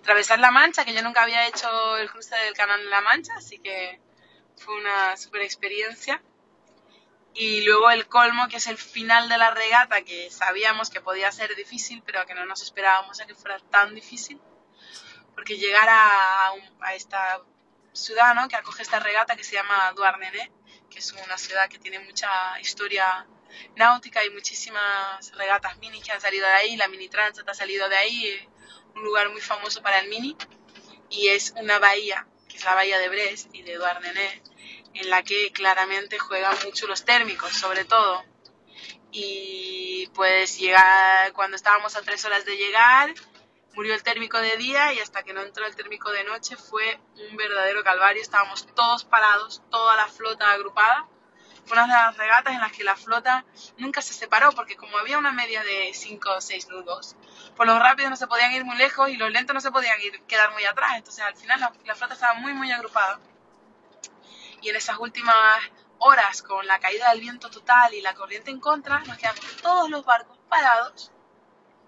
Atravesar la Mancha, que yo nunca había hecho el cruce del Canal de la Mancha, así que fue una super experiencia. Y luego el colmo, que es el final de la regata, que sabíamos que podía ser difícil, pero que no nos esperábamos a que fuera tan difícil. Porque llegar a, a esta ciudad ¿no? que acoge esta regata que se llama Douarnenez, que es una ciudad que tiene mucha historia náutica, hay muchísimas regatas mini que han salido de ahí, la Mini Transat ha salido de ahí, un lugar muy famoso para el mini, y es una bahía, que es la bahía de Brest y de Douarnenez, en la que claramente juegan mucho los térmicos, sobre todo. Y pues llegar, cuando estábamos a tres horas de llegar, murió el térmico de día y hasta que no entró el térmico de noche fue un verdadero calvario. Estábamos todos parados, toda la flota agrupada fue una de las regatas en las que la flota nunca se separó, porque como había una media de 5 o 6 nudos, pues los rápidos no se podían ir muy lejos y los lentos no se podían ir, quedar muy atrás. Entonces al final la, la flota estaba muy, muy agrupada. Y en esas últimas horas, con la caída del viento total y la corriente en contra, nos quedamos todos los barcos parados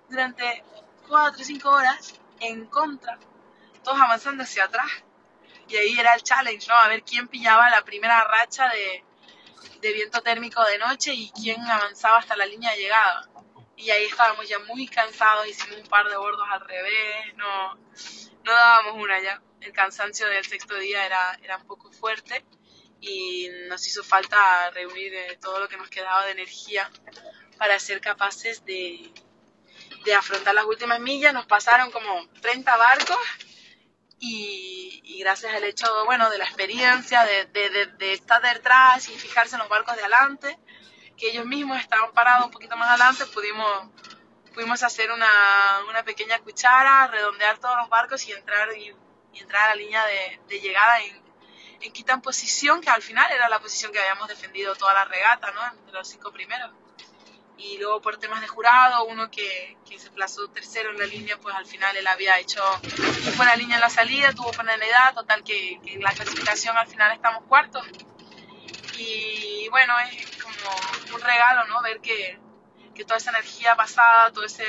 durante 4 o 5 horas en contra, todos avanzando hacia atrás y ahí era el challenge, ¿no? A ver quién pillaba la primera racha de, de viento térmico de noche y quién avanzaba hasta la línea de llegada. Y ahí estábamos ya muy cansados, hicimos un par de bordos al revés, no, no dábamos una ya. El cansancio del sexto día era, era un poco fuerte y nos hizo falta reunir eh, todo lo que nos quedaba de energía para ser capaces de, de afrontar las últimas millas. Nos pasaron como 30 barcos y, y, gracias al hecho, bueno, de la experiencia, de, de, de, estar detrás y fijarse en los barcos de adelante, que ellos mismos estaban parados un poquito más adelante, pudimos, pudimos hacer una, una pequeña cuchara, redondear todos los barcos y entrar, y, entrar a la línea de, llegada en, en posición, que al final era la posición que habíamos defendido toda la regata, ¿no? Entre los cinco primeros y luego por temas de jurado, uno que, que, se plazó tercero en la línea, pues al final él había hecho buena línea en la salida, tuvo penalidad, total que, que, en la clasificación al final estamos cuartos. Y bueno, es como un regalo, ¿no? Ver que, que toda esa energía pasada, todo ese,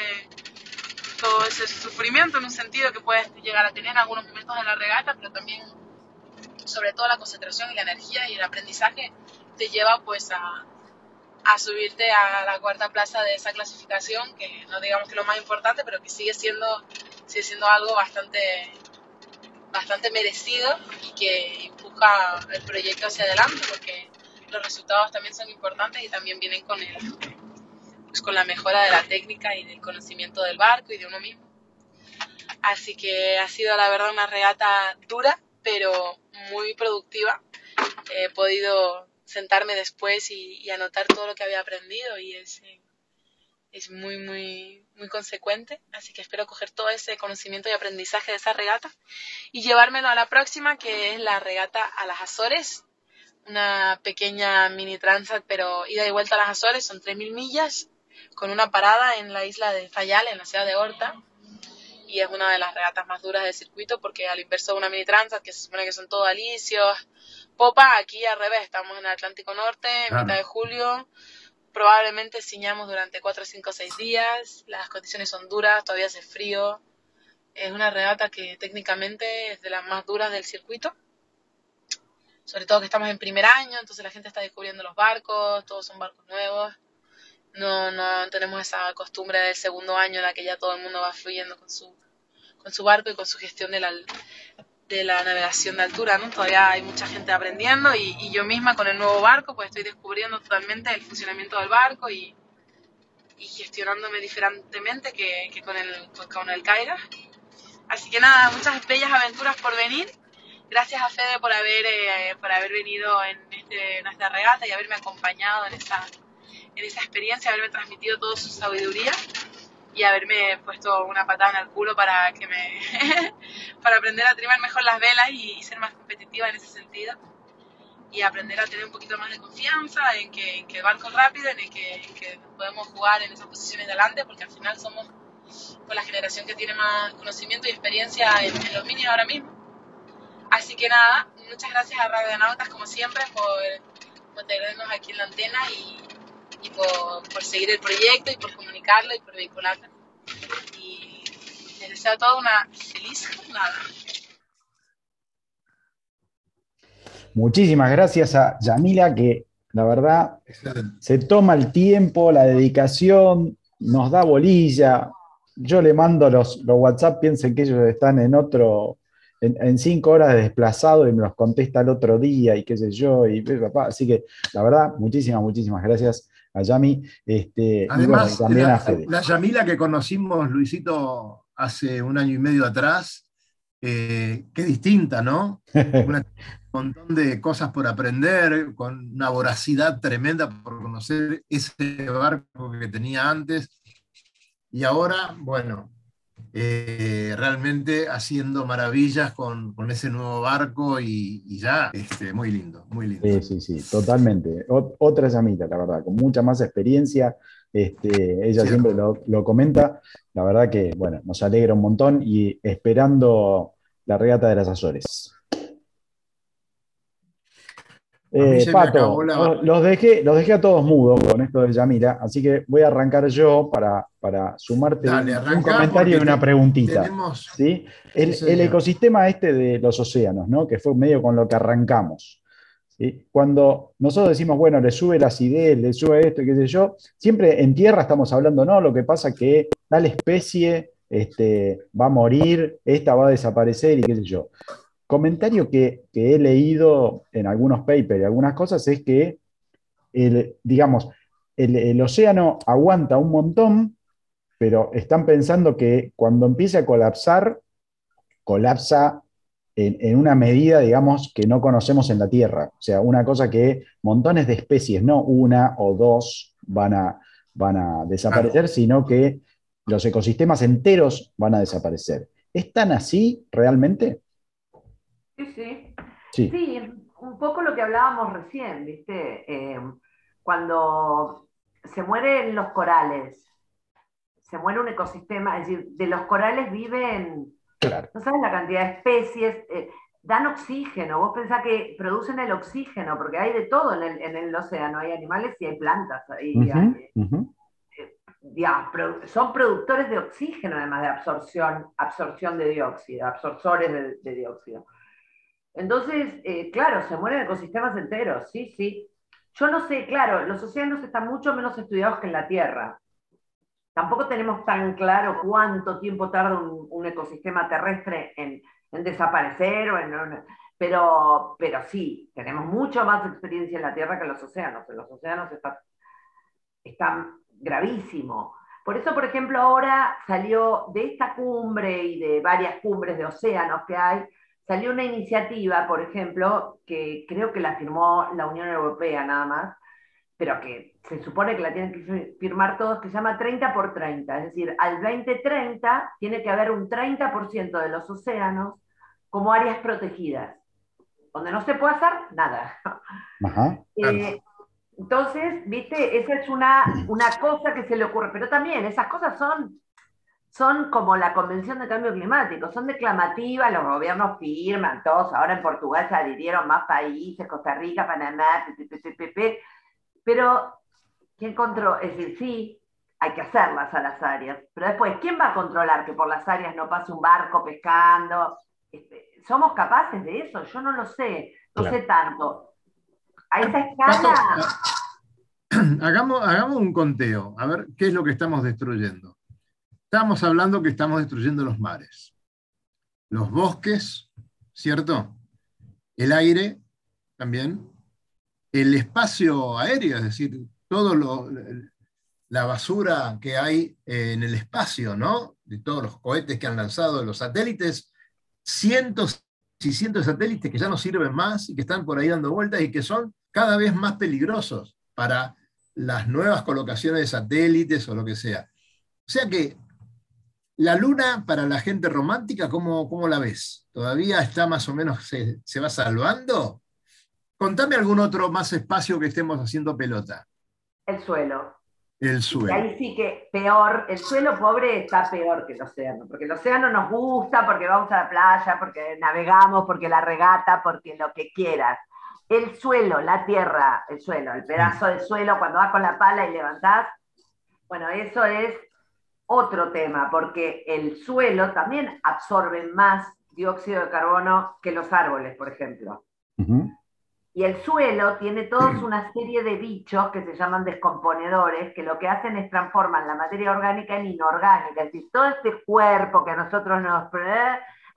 todo ese sufrimiento en un sentido que puedes llegar a tener en algunos momentos de la regata, pero también sobre todo la concentración y la energía y el aprendizaje te lleva pues a, a subirte a la cuarta plaza de esa clasificación, que no digamos que lo más importante, pero que sigue siendo, sigue siendo algo bastante, bastante merecido y que empuja el proyecto hacia adelante, porque los resultados también son importantes y también vienen con, el, pues con la mejora de la técnica y del conocimiento del barco y de uno mismo. Así que ha sido la verdad una regata dura, pero muy productiva. He podido sentarme después y, anotar todo lo que había aprendido y es, eh, es muy, muy, muy consecuente. Así que espero coger todo ese conocimiento y aprendizaje de esa regata y llevármelo a la próxima, que es la regata a las Azores. Una pequeña mini transat, pero ida y vuelta a las Azores, son 3.000 millas, con una parada en la isla de Fayal, en la ciudad de Horta. Y es una de las regatas más duras del circuito porque al inverso de una mini transat, que se supone que son todo alicios, Popa, aquí al revés, estamos en el Atlántico Norte, en mitad de julio. Probablemente ciñamos durante 4, 5, 6 días. Las condiciones son duras, todavía hace frío. Es una regata que técnicamente es de las más duras del circuito. Sobre todo que estamos en primer año, entonces la gente está descubriendo los barcos, todos son barcos nuevos. No, no tenemos esa costumbre del segundo año en la que ya todo el mundo va fluyendo con su, con su barco y con su gestión de la, de la navegación de altura, ¿no? Todavía hay mucha gente aprendiendo y, yo misma con el nuevo barco pues estoy descubriendo totalmente el funcionamiento del barco y, y gestionándome diferentemente que, que, con, el, con el Kaira. Así que nada, muchas bellas aventuras por venir. Gracias a Fede por haber, eh, por haber venido en, este, en esta regata y haberme acompañado en esa, en esa experiencia, haberme transmitido toda su sabiduría y haberme puesto una patada en el culo para que me para aprender a trimar mejor las velas y, ser más competitiva en ese sentido y aprender a tener un poquito más de confianza en que, el barco es rápido, en que, podemos jugar en esas posiciones de adelante, porque al final somos con la generación que tiene más conocimiento y experiencia en, los minis ahora mismo. Así que nada, muchas gracias a Radio Nautas como siempre por, por tenernos aquí en la antena y, y por, seguir el proyecto y por comunicarlo y por vincularlo. Y les deseo a todos una feliz jornada. Muchísimas gracias a Yamila, que la verdad se toma el tiempo, la dedicación, nos da bolilla. Yo le mando los, los WhatsApp, piensen que ellos están en otro, en, cinco horas de desplazado y me los contesta el otro día y qué sé yo. Y, así que la verdad, muchísimas, muchísimas gracias a Yami. Este, Además, también la, a Fede. la Yamila que conocimos, Luisito, hace un año y medio atrás, eh, qué distinta, ¿no? un montón de cosas por aprender, con una voracidad tremenda por conocer ese barco que tenía antes. Y ahora, bueno, eh, realmente haciendo maravillas con, ese nuevo barco y, ya, este, muy lindo, muy lindo. Sí, sí, sí, totalmente. otra llamita, la verdad, con mucha más experiencia. Este, ella siempre lo, comenta. La verdad que, bueno, nos alegra un montón y esperando la regata de las Azores. Eh, Pato, los, dejé, los dejé a todos mudos con esto de Yamila, así que voy a arrancar yo para, para sumarte un, comentario y una preguntita. ¿sí? El, ecosistema este de los océanos, ¿no? que fue medio con lo que arrancamos. Cuando nosotros decimos, bueno, le sube la acidez, le sube esto y qué sé yo, siempre en tierra estamos hablando, no, lo que pasa es que tal especie este, va a morir, esta va a desaparecer y qué sé yo comentario que, he leído en algunos papers y algunas cosas es que, el, digamos, el, océano aguanta un montón, pero están pensando que cuando empiece a colapsar, colapsa en, una medida, digamos, que no conocemos en la Tierra. O sea, una cosa que montones de especies, no una o dos, van a, van a desaparecer, sino que los ecosistemas enteros van a desaparecer. ¿Es tan así realmente? Sí, sí. Sí, un poco lo que hablábamos recién, ¿viste? Eh, cuando se mueren los corales, se muere un ecosistema, es decir, de los corales viven, no sabes la cantidad de especies, eh, dan oxígeno, vos pensás que producen el oxígeno, porque hay de todo en el, océano, hay animales y hay plantas, eh, son productores de oxígeno además de absorción, absorción de dióxido, absorbores de dióxido. Entonces, eh, claro, se mueren ecosistemas enteros, sí, sí. Yo no sé, claro, los océanos están mucho menos estudiados que en la Tierra. Tampoco tenemos tan claro cuánto tiempo tarda un, ecosistema terrestre en, desaparecer, o en, pero, pero sí, tenemos mucho más experiencia en la Tierra que en los océanos. En los océanos está, está gravísimo. Por eso, por ejemplo, ahora salió de esta cumbre y de varias cumbres de océanos que hay, salió una iniciativa, por ejemplo, que creo que la firmó la Unión Europea nada más, pero que se supone que la tienen que firmar todos, que se llama 30 por 30. Es decir, al 2030 tiene que haber un 30% de los océanos como áreas protegidas, donde no se puede hacer nada. Eh, entonces, viste, esa es una, una cosa que se le ocurre, pero también esas cosas son son como la Convención de Cambio Climático, son declamativas, los gobiernos firman, todos, ahora en Portugal se adhirieron más países, Costa Rica, Panamá, pero ¿quién controla? Es decir, sí, hay que hacerlas a las áreas, pero después, ¿quién va a controlar que por las áreas no pase un barco pescando? Este, ¿Somos capaces de eso? Yo no lo sé, no sé tanto. A esa escala... Hagamos, hagamos un conteo, a ver qué es lo que estamos destruyendo. Estamos hablando que estamos destruyendo los mares, los bosques, ¿cierto? El aire también, el espacio aéreo, es decir, todo lo, la basura que hay en el espacio, ¿no? De todos los cohetes que han lanzado los satélites, cientos y cientos de satélites que ya no sirven más y que están por ahí dando vueltas y que son cada vez más peligrosos para las nuevas colocaciones de satélites o lo que sea. O sea que la luna para la gente romántica, ¿cómo, cómo la ves? ¿Todavía está más o menos, se, se, va salvando? Contame algún otro más espacio que estemos haciendo pelota. El suelo. El suelo. ahí sí que peor, el suelo pobre está peor que el océano, porque el océano nos gusta, porque vamos a la playa, porque navegamos, porque la regata, porque lo que quieras. El suelo, la tierra, el suelo, el pedazo de suelo, cuando vas con la pala y levantás, bueno, eso es otro tema, porque el suelo también absorbe más dióxido de carbono que los árboles, por ejemplo. Y el suelo tiene toda una serie de bichos que se llaman descomponedores, que lo que hacen es transformar la materia orgánica en inorgánica. Es decir, todo este cuerpo que a nosotros nos...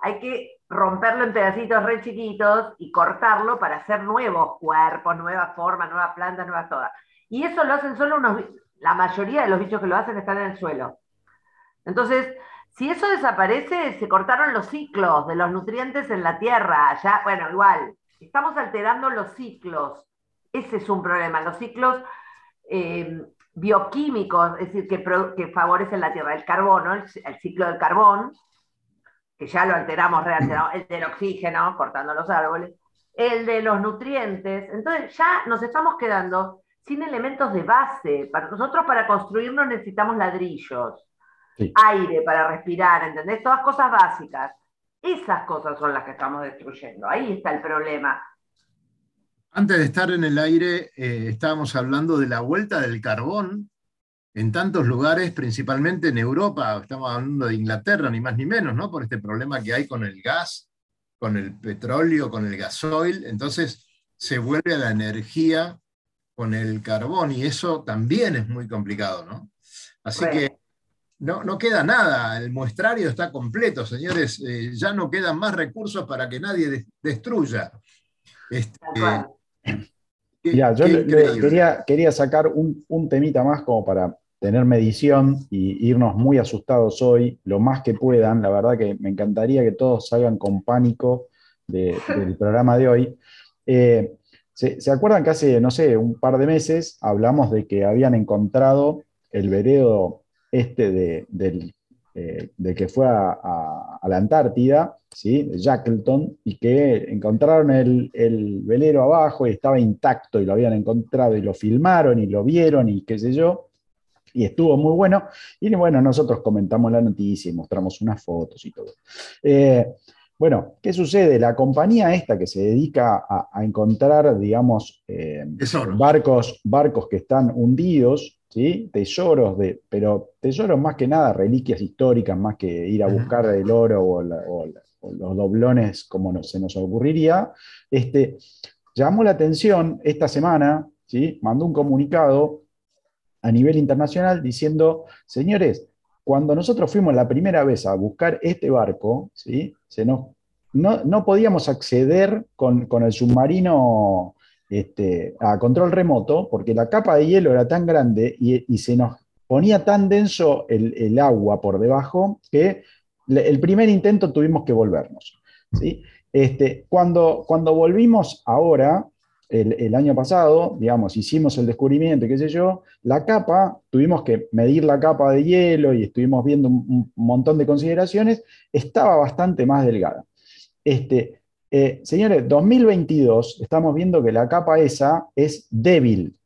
Hay que romperlo en pedacitos re chiquitos y cortarlo para hacer nuevos cuerpos, nuevas formas, nuevas plantas, nuevas todas. Y eso lo hacen solo unos... La mayoría de los bichos que lo hacen están en el suelo. Entonces, si eso desaparece, se cortaron los ciclos de los nutrientes en la tierra. Ya, bueno, igual, estamos alterando los ciclos. Ese es un problema, los ciclos eh, bioquímicos, es decir, que, favorecen la tierra. El carbono, el, ciclo del carbón, que ya lo alteramos, realmente, el del oxígeno, cortando los árboles, el de los nutrientes. Entonces, ya nos estamos quedando sin elementos de base. Para nosotros, para construirnos, necesitamos ladrillos aire para respirar, ¿entendés? Todas cosas básicas. Esas cosas son las que estamos destruyendo. Ahí está el problema. Antes de estar en el aire, eh, estábamos hablando de la vuelta del carbón en tantos lugares, principalmente en Europa, estamos hablando de Inglaterra, ni más ni menos, ¿no? Por este problema que hay con el gas, con el petróleo, con el gasoil. Entonces se vuelve a la energía con el carbón y eso también es muy complicado, ¿no? Así que no, no, queda nada, el muestrario está completo, señores, eh, ya no quedan más recursos para que nadie destruya. Este, yo quería, quería, sacar un, un, temita más como para tener medición y irnos muy asustados hoy, lo más que puedan. La verdad que me encantaría que todos salgan con pánico del programa de hoy. Eh, ¿se, acuerdan que hace, no sé, un par de meses hablamos de que habían encontrado el veredo este de, eh, que fue a, la Antártida, ¿sí? de Shackleton, y que encontraron el, el velero abajo y estaba intacto y lo habían encontrado y lo filmaron y lo vieron y qué sé yo y estuvo muy bueno. Y bueno, nosotros comentamos la noticia y mostramos unas fotos y todo. Eh, bueno, ¿qué sucede? La compañía esta que se dedica a, encontrar, digamos, eh, barcos, barcos que están hundidos, ¿sí? tesoros, de, pero tesoros más que nada, reliquias históricas, más que ir a buscar el oro o, los doblones como se nos ocurriría, este, llamó la atención esta semana, ¿sí? mandó un comunicado a nivel internacional diciendo, señores, cuando nosotros fuimos la primera vez a buscar este barco, ¿sí? Se nos, no, podíamos acceder con, el submarino este, a control remoto porque la capa de hielo era tan grande y, se nos ponía tan denso el, agua por debajo que el primer intento tuvimos que volvernos. ¿sí? Este, cuando, cuando volvimos ahora, el, año pasado, digamos, hicimos el descubrimiento, qué sé yo, la capa, tuvimos que medir la capa de hielo y estuvimos viendo un, montón de consideraciones, estaba bastante más delgada. Este, eh, señores, 2022 estamos viendo que la capa esa es débil.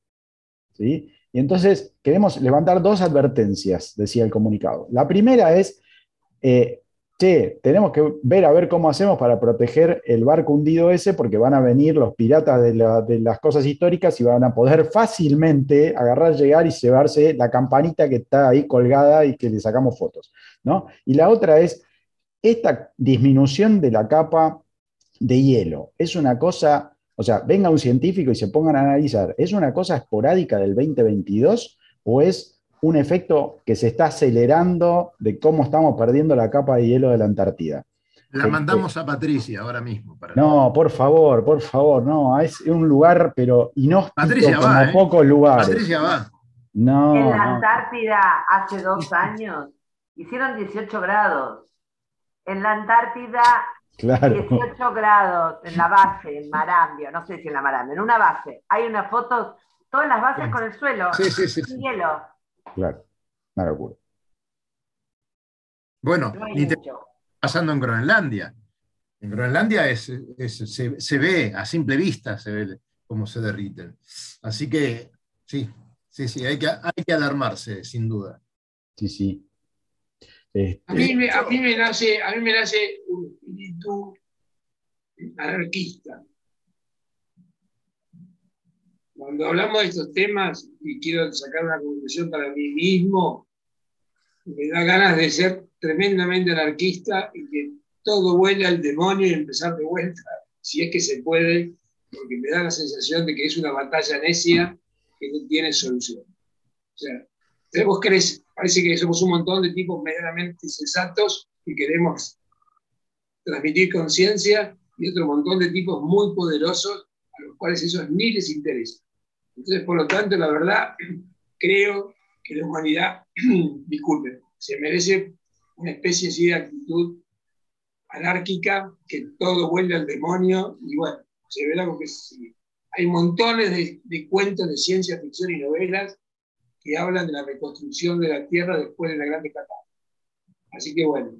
¿sí? Y entonces queremos levantar dos advertencias, decía el comunicado. La primera es, eh, tenemos que ver a ver cómo hacemos para proteger el barco hundido ese, porque van a venir los piratas de, las cosas históricas y van a poder fácilmente agarrar, llegar y llevarse la campanita que está ahí colgada y que le sacamos fotos. ¿no? Y la otra es, esta disminución de la capa de hielo, es una cosa, o sea, venga un científico y se pongan a analizar, ¿es una cosa esporádica del 2022 o es un efecto que se está acelerando de cómo estamos perdiendo la capa de hielo de la Antártida. La mandamos a Patricia ahora mismo. no, por favor, por favor, no, es un lugar, pero inhóspito Patricia como va, ¿eh? pocos lugares. Patricia va. No, en la Antártida hace dos años hicieron 18 grados. En la Antártida 18 grados en la base, en Marambio, no sé si en la Marambio, en una base. Hay una foto, todas las bases con el suelo, sí, sí, sí. hielo. Claro, una locura. Bueno, te pasando en Groenlandia. En Groenlandia es, se, ve, a simple vista se ve cómo se derriten. Así que sí, sí, sí, hay que, hay que alarmarse, sin duda. Sí, sí. Este, a, mí me, a, mí me nace, a mí me nace un espíritu anarquista. Cuando hablamos de estos temas, y quiero sacar una conclusión para mí mismo, me da ganas de ser tremendamente anarquista y que todo vuela al demonio y empezar de vuelta, si es que se puede, porque me da la sensación de que es una batalla necia que no tiene solución. O sea, tenemos que, parece que somos un montón de tipos medianamente sensatos y queremos transmitir conciencia y otro montón de tipos muy poderosos a los cuales eso ni les interesa. Entonces, por lo tanto, la verdad, creo que la humanidad, disculpen, se merece una especie así de actitud anárquica, que todo vuelve al demonio, y bueno, se verá que sí. Hay montones de, de, cuentos de ciencia ficción y novelas que hablan de la reconstrucción de la Tierra después de la gran catástrofe. Así que bueno,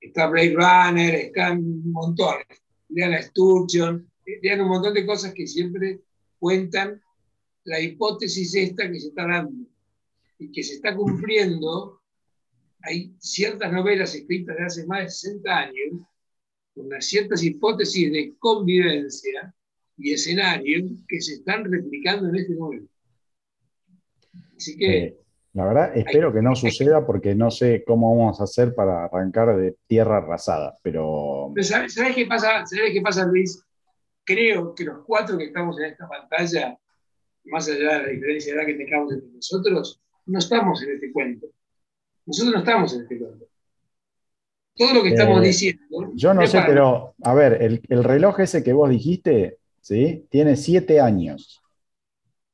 está Blade Runner, están montones, lean a Sturgeon, lean un montón de cosas que siempre cuentan la hipótesis esta que se está dando y que se está cumpliendo, hay ciertas novelas escritas de hace más de 60 años, con ciertas hipótesis de convivencia, y escenarios que se están replicando en este momento. Así que... Eh, la verdad, espero que no suceda porque no sé cómo vamos a hacer para arrancar de tierra arrasada, pero... ¿Sabes, qué pasa, ¿Sabes qué pasa, Luis? Creo que los cuatro que estamos en esta pantalla, más allá de la diferencia de edad que tengamos entre nosotros, no estamos en este cuento. Nosotros no estamos en este cuento. Todo lo que estamos eh, diciendo. Yo no sé, pero a ver, el, el, reloj ese que vos dijiste, ¿sí? Tiene siete años.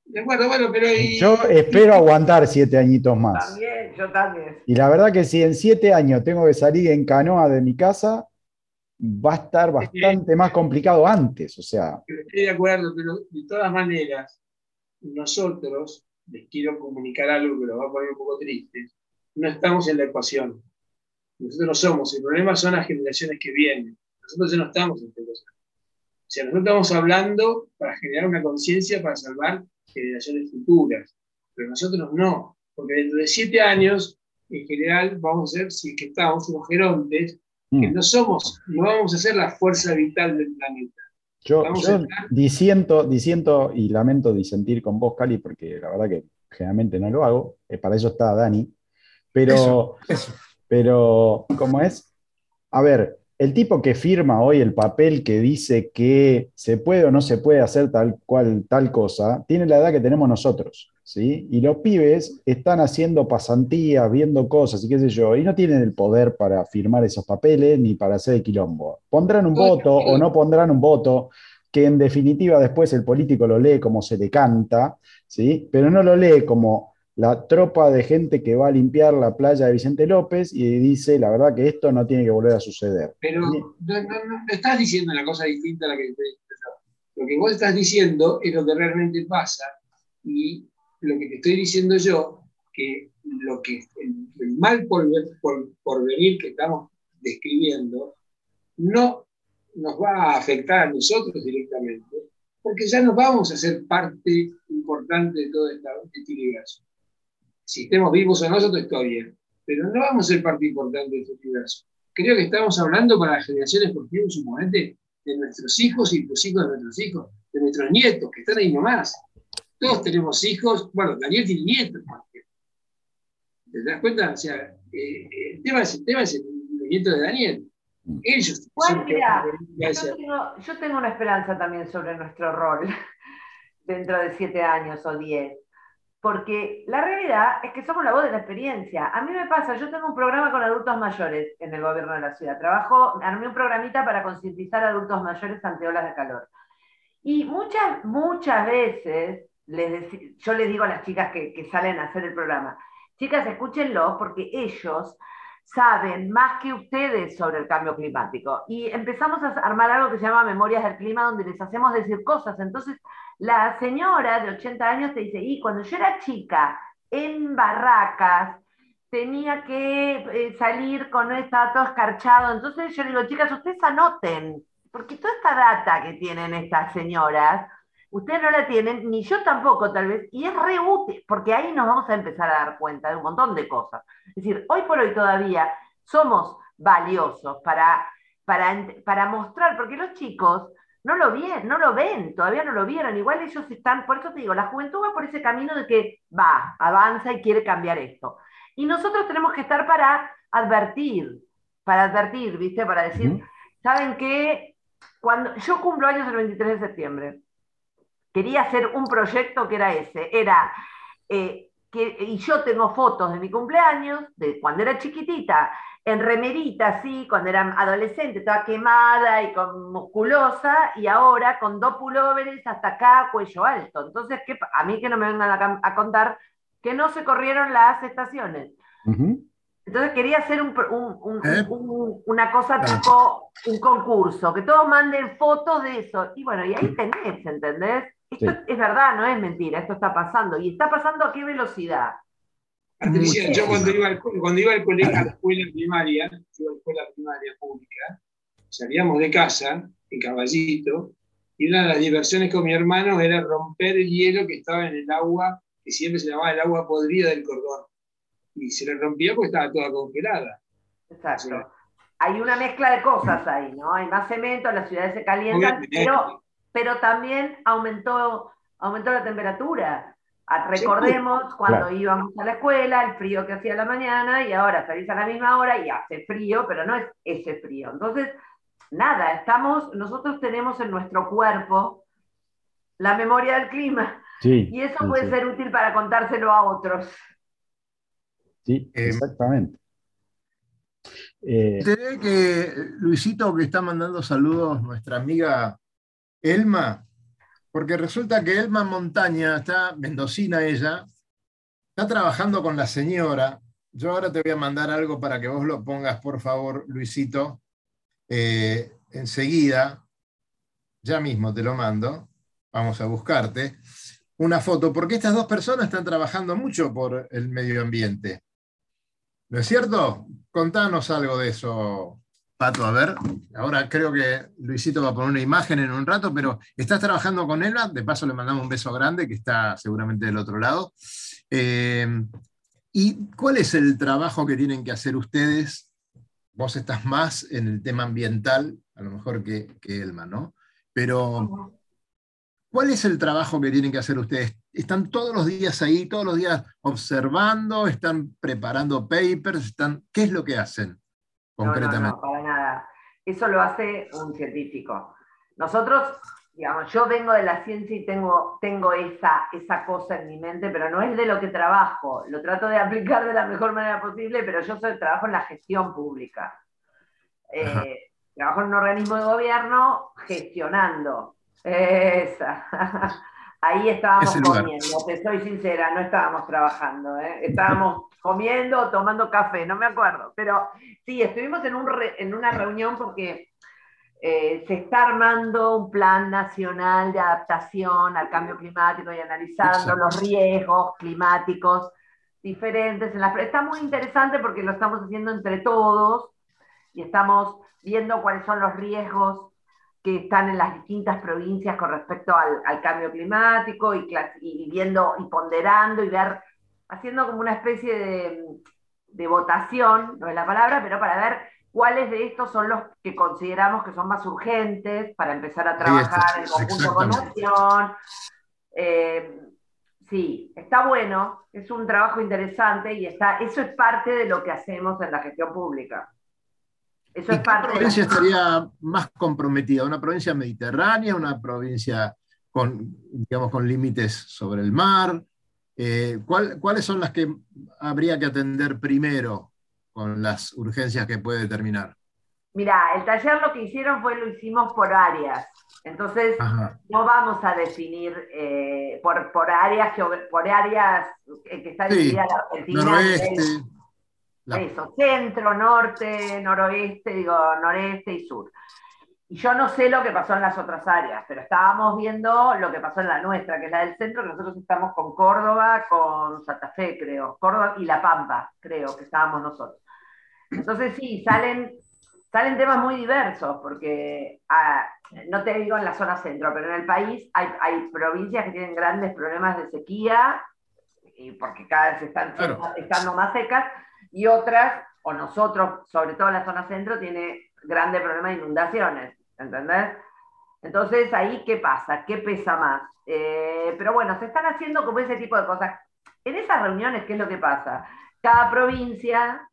De acuerdo, bueno, pero. Yo espero aguantar siete añitos más. También, yo también. Y la verdad que si en siete años tengo que salir en canoa de mi casa, va a estar bastante más complicado antes, o sea. Estoy de acuerdo, pero de todas maneras, nosotros, les quiero comunicar algo que los va a poner un poco tristes, no estamos en la ecuación. Nosotros no somos, el problema son las generaciones que vienen. Nosotros ya no estamos en esta ecuación. O sea, nosotros estamos hablando para generar una conciencia para salvar generaciones futuras, pero nosotros no, porque dentro de siete años, en general, vamos a ser, si es que estamos, unos gerontes, que mm. no somos, no vamos a ser la fuerza vital del planeta. Yo, diciendo, diciendo, y lamento disentir con vos, Cali, porque la verdad que generalmente no lo hago, eh, para eso está Dani, pero, pero, ¿cómo es? A ver, el tipo que firma hoy el papel que dice que se puede o no se puede hacer tal cual tal cosa, tiene la edad que tenemos nosotros, ¿sí? Y los pibes están haciendo pasantías, viendo cosas y qué sé yo, y no tienen el poder para firmar esos papeles ni para hacer el quilombo. Pondrán un voto o no pondrán un voto, que en definitiva después el político lo lee como se le canta, ¿sí? Pero no lo lee como la tropa de gente que va a limpiar la playa de Vicente López y dice, la verdad que esto no tiene que volver a suceder. Pero no, estás diciendo una cosa distinta a la que estoy Lo que vos estás diciendo es lo que realmente pasa y lo que te estoy diciendo yo, que lo que el, mal por, por, venir que estamos describiendo no nos va a afectar a nosotros directamente, porque ya nos vamos a ser parte importante de todo este universo si estemos vivos o no es otra historia, pero no vamos a ser parte importante de este universo. Creo que estamos hablando para las generaciones próximas, suponete, de nuestros hijos y los hijos de nuestros hijos, de nuestros nietos, que están ahí nomás. Todos tenemos hijos, bueno, Daniel tiene nietos, ¿Te das cuenta? O sea, eh, el, tema es, el tema es el, nieto de Daniel. Ellos. Juan, mira, yo, tengo, yo tengo una esperanza también sobre nuestro rol dentro de siete años o diez porque la realidad es que somos la voz de la experiencia. A mí me pasa, yo tengo un programa con adultos mayores en el gobierno de la ciudad. Trabajo, armé un programita para concientizar a adultos mayores ante olas de calor. Y muchas, muchas veces les yo les digo a las chicas que, que salen a hacer el programa, chicas, escúchenlo porque ellos saben más que ustedes sobre el cambio climático. Y empezamos a armar algo que se llama Memorias del Clima, donde les hacemos decir cosas. Entonces, la señora de 80 años te dice, y cuando yo era chica, en barracas, tenía que eh, salir con estaba todo escarchado. Entonces yo digo, chicas, ustedes anoten, porque toda esta data que tienen estas señoras, ustedes no la tienen, ni yo tampoco tal vez, y es re útil, porque ahí nos vamos a empezar a dar cuenta de un montón de cosas. Es decir, hoy por hoy todavía somos valiosos para, para, para mostrar, porque los chicos no lo ven, no lo ven, todavía no lo vieron. Igual ellos están, por eso te digo, la juventud va por ese camino de que va, avanza y quiere cambiar esto. Y nosotros tenemos que estar para advertir, para advertir, ¿viste? Para decir, ¿saben qué? Cuando yo cumplo años el 23 de septiembre, quería hacer un proyecto que era ese, era, eh, que, y yo tengo fotos de mi cumpleaños, de cuando era chiquitita, en remerita, así, cuando era adolescente, toda quemada y con musculosa, y ahora con dos pulóveres hasta acá, cuello alto. Entonces, ¿qué, a mí que no me vengan a, contar que no se corrieron las estaciones. Entonces quería hacer un, ¿Eh? una cosa tipo un concurso, que todos manden fotos de eso. Y bueno, y ahí tenés, ¿entendés? Esto es verdad, no es mentira, esto está pasando. ¿Y está pasando a qué velocidad? yo cuando iba, al, cuando iba al colegio, a la escuela primaria, iba a la escuela primaria pública, salíamos de casa en caballito, y una de las diversiones con mi hermano era romper el hielo que estaba en el agua, que siempre se llamaba el agua podrida del cordón. Y se le rompía porque estaba toda congelada. Exacto. hay una mezcla de cosas ahí, ¿no? Hay más cemento, las ciudades se calientan, pero pero también aumentó, aumentó la temperatura. Ah, recordemos cuando íbamos a la escuela, el frío que hacía la mañana y ahora salís a la misma hora y hace frío, pero no es ese frío. Entonces, nada, estamos, nosotros tenemos en nuestro cuerpo la memoria del clima y eso puede ser útil para contárselo a otros. Sí, eh, exactamente. Eh, que Luisito que está mandando saludos nuestra amiga Elma, porque resulta que Elma Montaña, está mendocina ella, está trabajando con la señora. Yo ahora te voy a mandar algo para que vos lo pongas, por favor, Luisito, eh, enseguida, ya mismo te lo mando, vamos a buscarte, una foto, porque estas dos personas están trabajando mucho por el medio ambiente. ¿No es cierto? Contanos algo de eso, Pato, a ver. Ahora creo que Luisito va a poner una imagen en un rato, pero estás trabajando con Elba, de paso le mandamos un beso grande, que está seguramente del otro lado. Eh, ¿Y cuál es el trabajo que tienen que hacer ustedes? Vos estás más en el tema ambiental, a lo mejor que, que Elma, ¿no? Pero, ¿cuál es el trabajo que tienen que hacer ustedes? ¿Están todos los días ahí, todos los días observando? ¿Están preparando papers? Están, ¿Qué es lo que hacen concretamente? No, no. Eso lo hace un científico. Nosotros, digamos, yo vengo de la ciencia y tengo, tengo esa, esa cosa en mi mente, pero no es de lo que trabajo. Lo trato de aplicar de la mejor manera posible, pero yo soy, trabajo en la gestión pública. Eh, trabajo en un organismo de gobierno gestionando. Esa. Ahí estábamos comiendo, te soy sincera, no estábamos trabajando, ¿eh? estábamos comiendo o tomando café, no me acuerdo. Pero sí, estuvimos en, un en una reunión porque eh, se está armando un plan nacional de adaptación al cambio climático y analizando los riesgos climáticos diferentes. En está muy interesante porque lo estamos haciendo entre todos y estamos viendo cuáles son los riesgos que están en las distintas provincias con respecto al, cambio climático y, y, viendo y ponderando y ver, haciendo como una especie de, de, votación, no es la palabra, pero para ver cuáles de estos son los que consideramos que son más urgentes para empezar a trabajar en conjunto con Nación. Eh, sí, está bueno, es un trabajo interesante y está, eso es parte de lo que hacemos en la gestión pública. Eso ¿Qué provincia estaría más comprometida? ¿Una provincia mediterránea? ¿Una provincia con, digamos, con límites sobre el mar? Eh, ¿Cuáles son las que habría que atender primero con las urgencias que puede determinar? Mira, el taller lo que hicieron fue lo hicimos por áreas. Entonces, no vamos a definir eh, por, por, áreas, por áreas que está dividida la Argentina. Eso, centro, norte, noroeste, digo, noreste y sur. Y yo no sé lo que pasó en las otras áreas, pero estábamos viendo lo que pasó en la nuestra, que es la del centro, que nosotros estamos con Córdoba, con Santa Fe, creo, Córdoba y La Pampa, creo que estábamos nosotros. Entonces sí, salen, salen temas muy diversos, porque ah, no te digo en la zona centro, pero en el país hay, hay provincias que tienen grandes problemas de sequía, y porque cada vez están estando más secas, y otras, o nosotros, sobre todo la zona centro, tiene grandes problemas de inundaciones, ¿entendés? Entonces, ahí, ¿qué pasa? ¿Qué pesa más? Eh, pero bueno, se están haciendo como ese tipo de cosas. En esas reuniones, ¿qué es lo que pasa? Cada provincia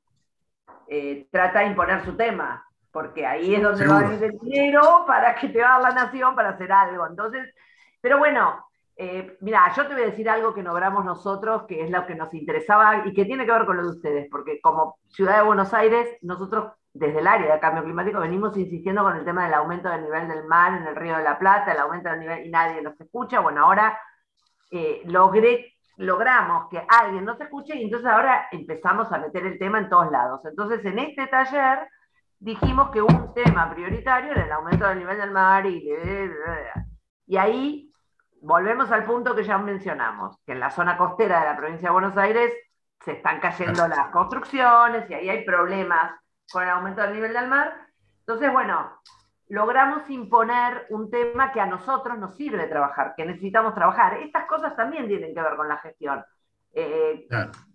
eh, trata de imponer su tema, porque ahí es donde va a venir el dinero para que te va a dar la nación para hacer algo. Entonces, pero bueno, eh, mira, yo te voy a decir algo que logramos nosotros, que es lo que nos interesaba y que tiene que ver con lo de ustedes, porque como Ciudad de Buenos Aires, nosotros desde el área de cambio climático venimos insistiendo con el tema del aumento del nivel del mar en el Río de la Plata, el aumento del nivel y nadie nos escucha. Bueno, ahora eh, logramos que alguien nos escuche y entonces ahora empezamos a meter el tema en todos lados. Entonces, en este taller dijimos que un tema prioritario era el aumento del nivel del mar y ahí volvemos al punto que ya mencionamos, que en la zona costera de la provincia de Buenos Aires se están cayendo las construcciones y ahí hay problemas con el aumento del nivel del mar. Entonces, bueno, logramos imponer un tema que a nosotros nos sirve trabajar, que necesitamos trabajar. Estas cosas también tienen que ver con la gestión. Eh,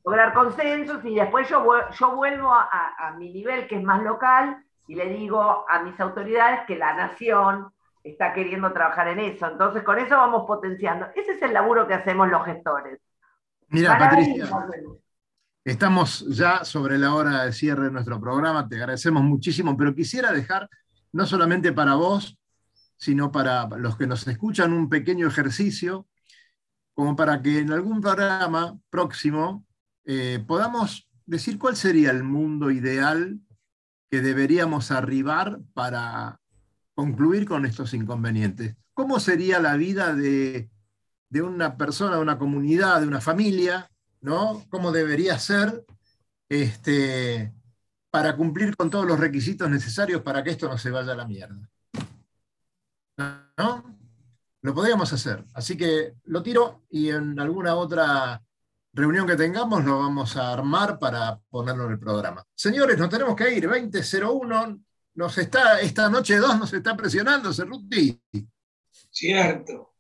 lograr consensos y después yo, yo vuelvo a mi nivel que es más local y le digo a mis autoridades que la nación está queriendo trabajar en eso. Entonces, con eso vamos potenciando. Ese es el laburo que hacemos los gestores. Mira, Patricia, estamos ya sobre la hora de cierre de nuestro programa, te agradecemos muchísimo, pero quisiera dejar, no solamente para vos, sino para los que nos escuchan, un pequeño ejercicio, como para que en algún programa próximo eh, podamos decir cuál sería el mundo ideal que deberíamos arribar para concluir con estos inconvenientes. ¿Cómo sería la vida de, una persona, de una comunidad, de una familia? ¿no? ¿Cómo debería ser este, para cumplir con todos los requisitos necesarios para que esto no se vaya a la mierda? ¿No? Lo podríamos hacer. Así que lo tiro y en alguna otra reunión que tengamos lo vamos a armar para ponerlo en el programa. Señores, nos tenemos que ir. 2001 nos está, esta noche 2 nos está presionando, Cerruti. Cierto.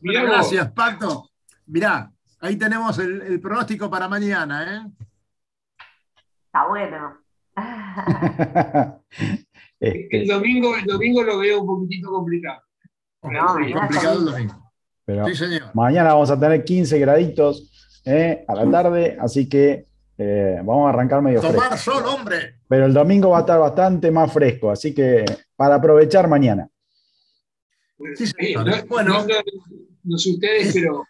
gracias, Pato. Mirá, ahí tenemos el, pronóstico para mañana, ¿eh? Está bueno. el, domingo, el domingo lo veo un poquitito complicado. complicado el domingo. sí, señor. Mañana vamos a tener 15 graditos ¿eh? a la tarde, así que eh, vamos a arrancar medio Tomar sol, hombre. Pero el domingo va a estar bastante más fresco, así que para aprovechar mañana. bueno, no, sé ustedes, pero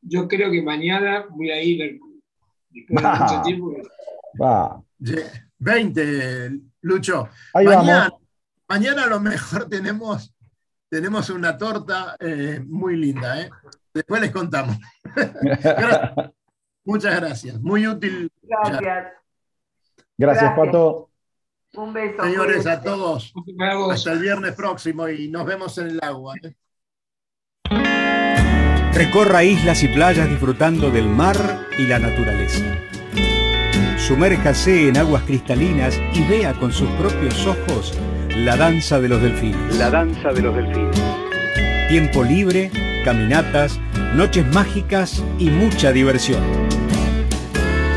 yo creo que mañana voy a ir después de mucho tiempo. Va. 20, Lucho. mañana, mañana a lo mejor tenemos, tenemos una torta eh, muy linda. ¿eh? Después les contamos. Muchas gracias. Muy útil. Gracias. Gracias, Pato. Un beso. Señores, a todos. Hasta el viernes próximo y nos vemos en el agua. ¿eh? Recorra islas y playas disfrutando del mar y la naturaleza. Sumérjase en aguas cristalinas y vea con sus propios ojos la danza de los delfines. La danza de los delfines. Tiempo libre, caminatas, noches mágicas y mucha diversión.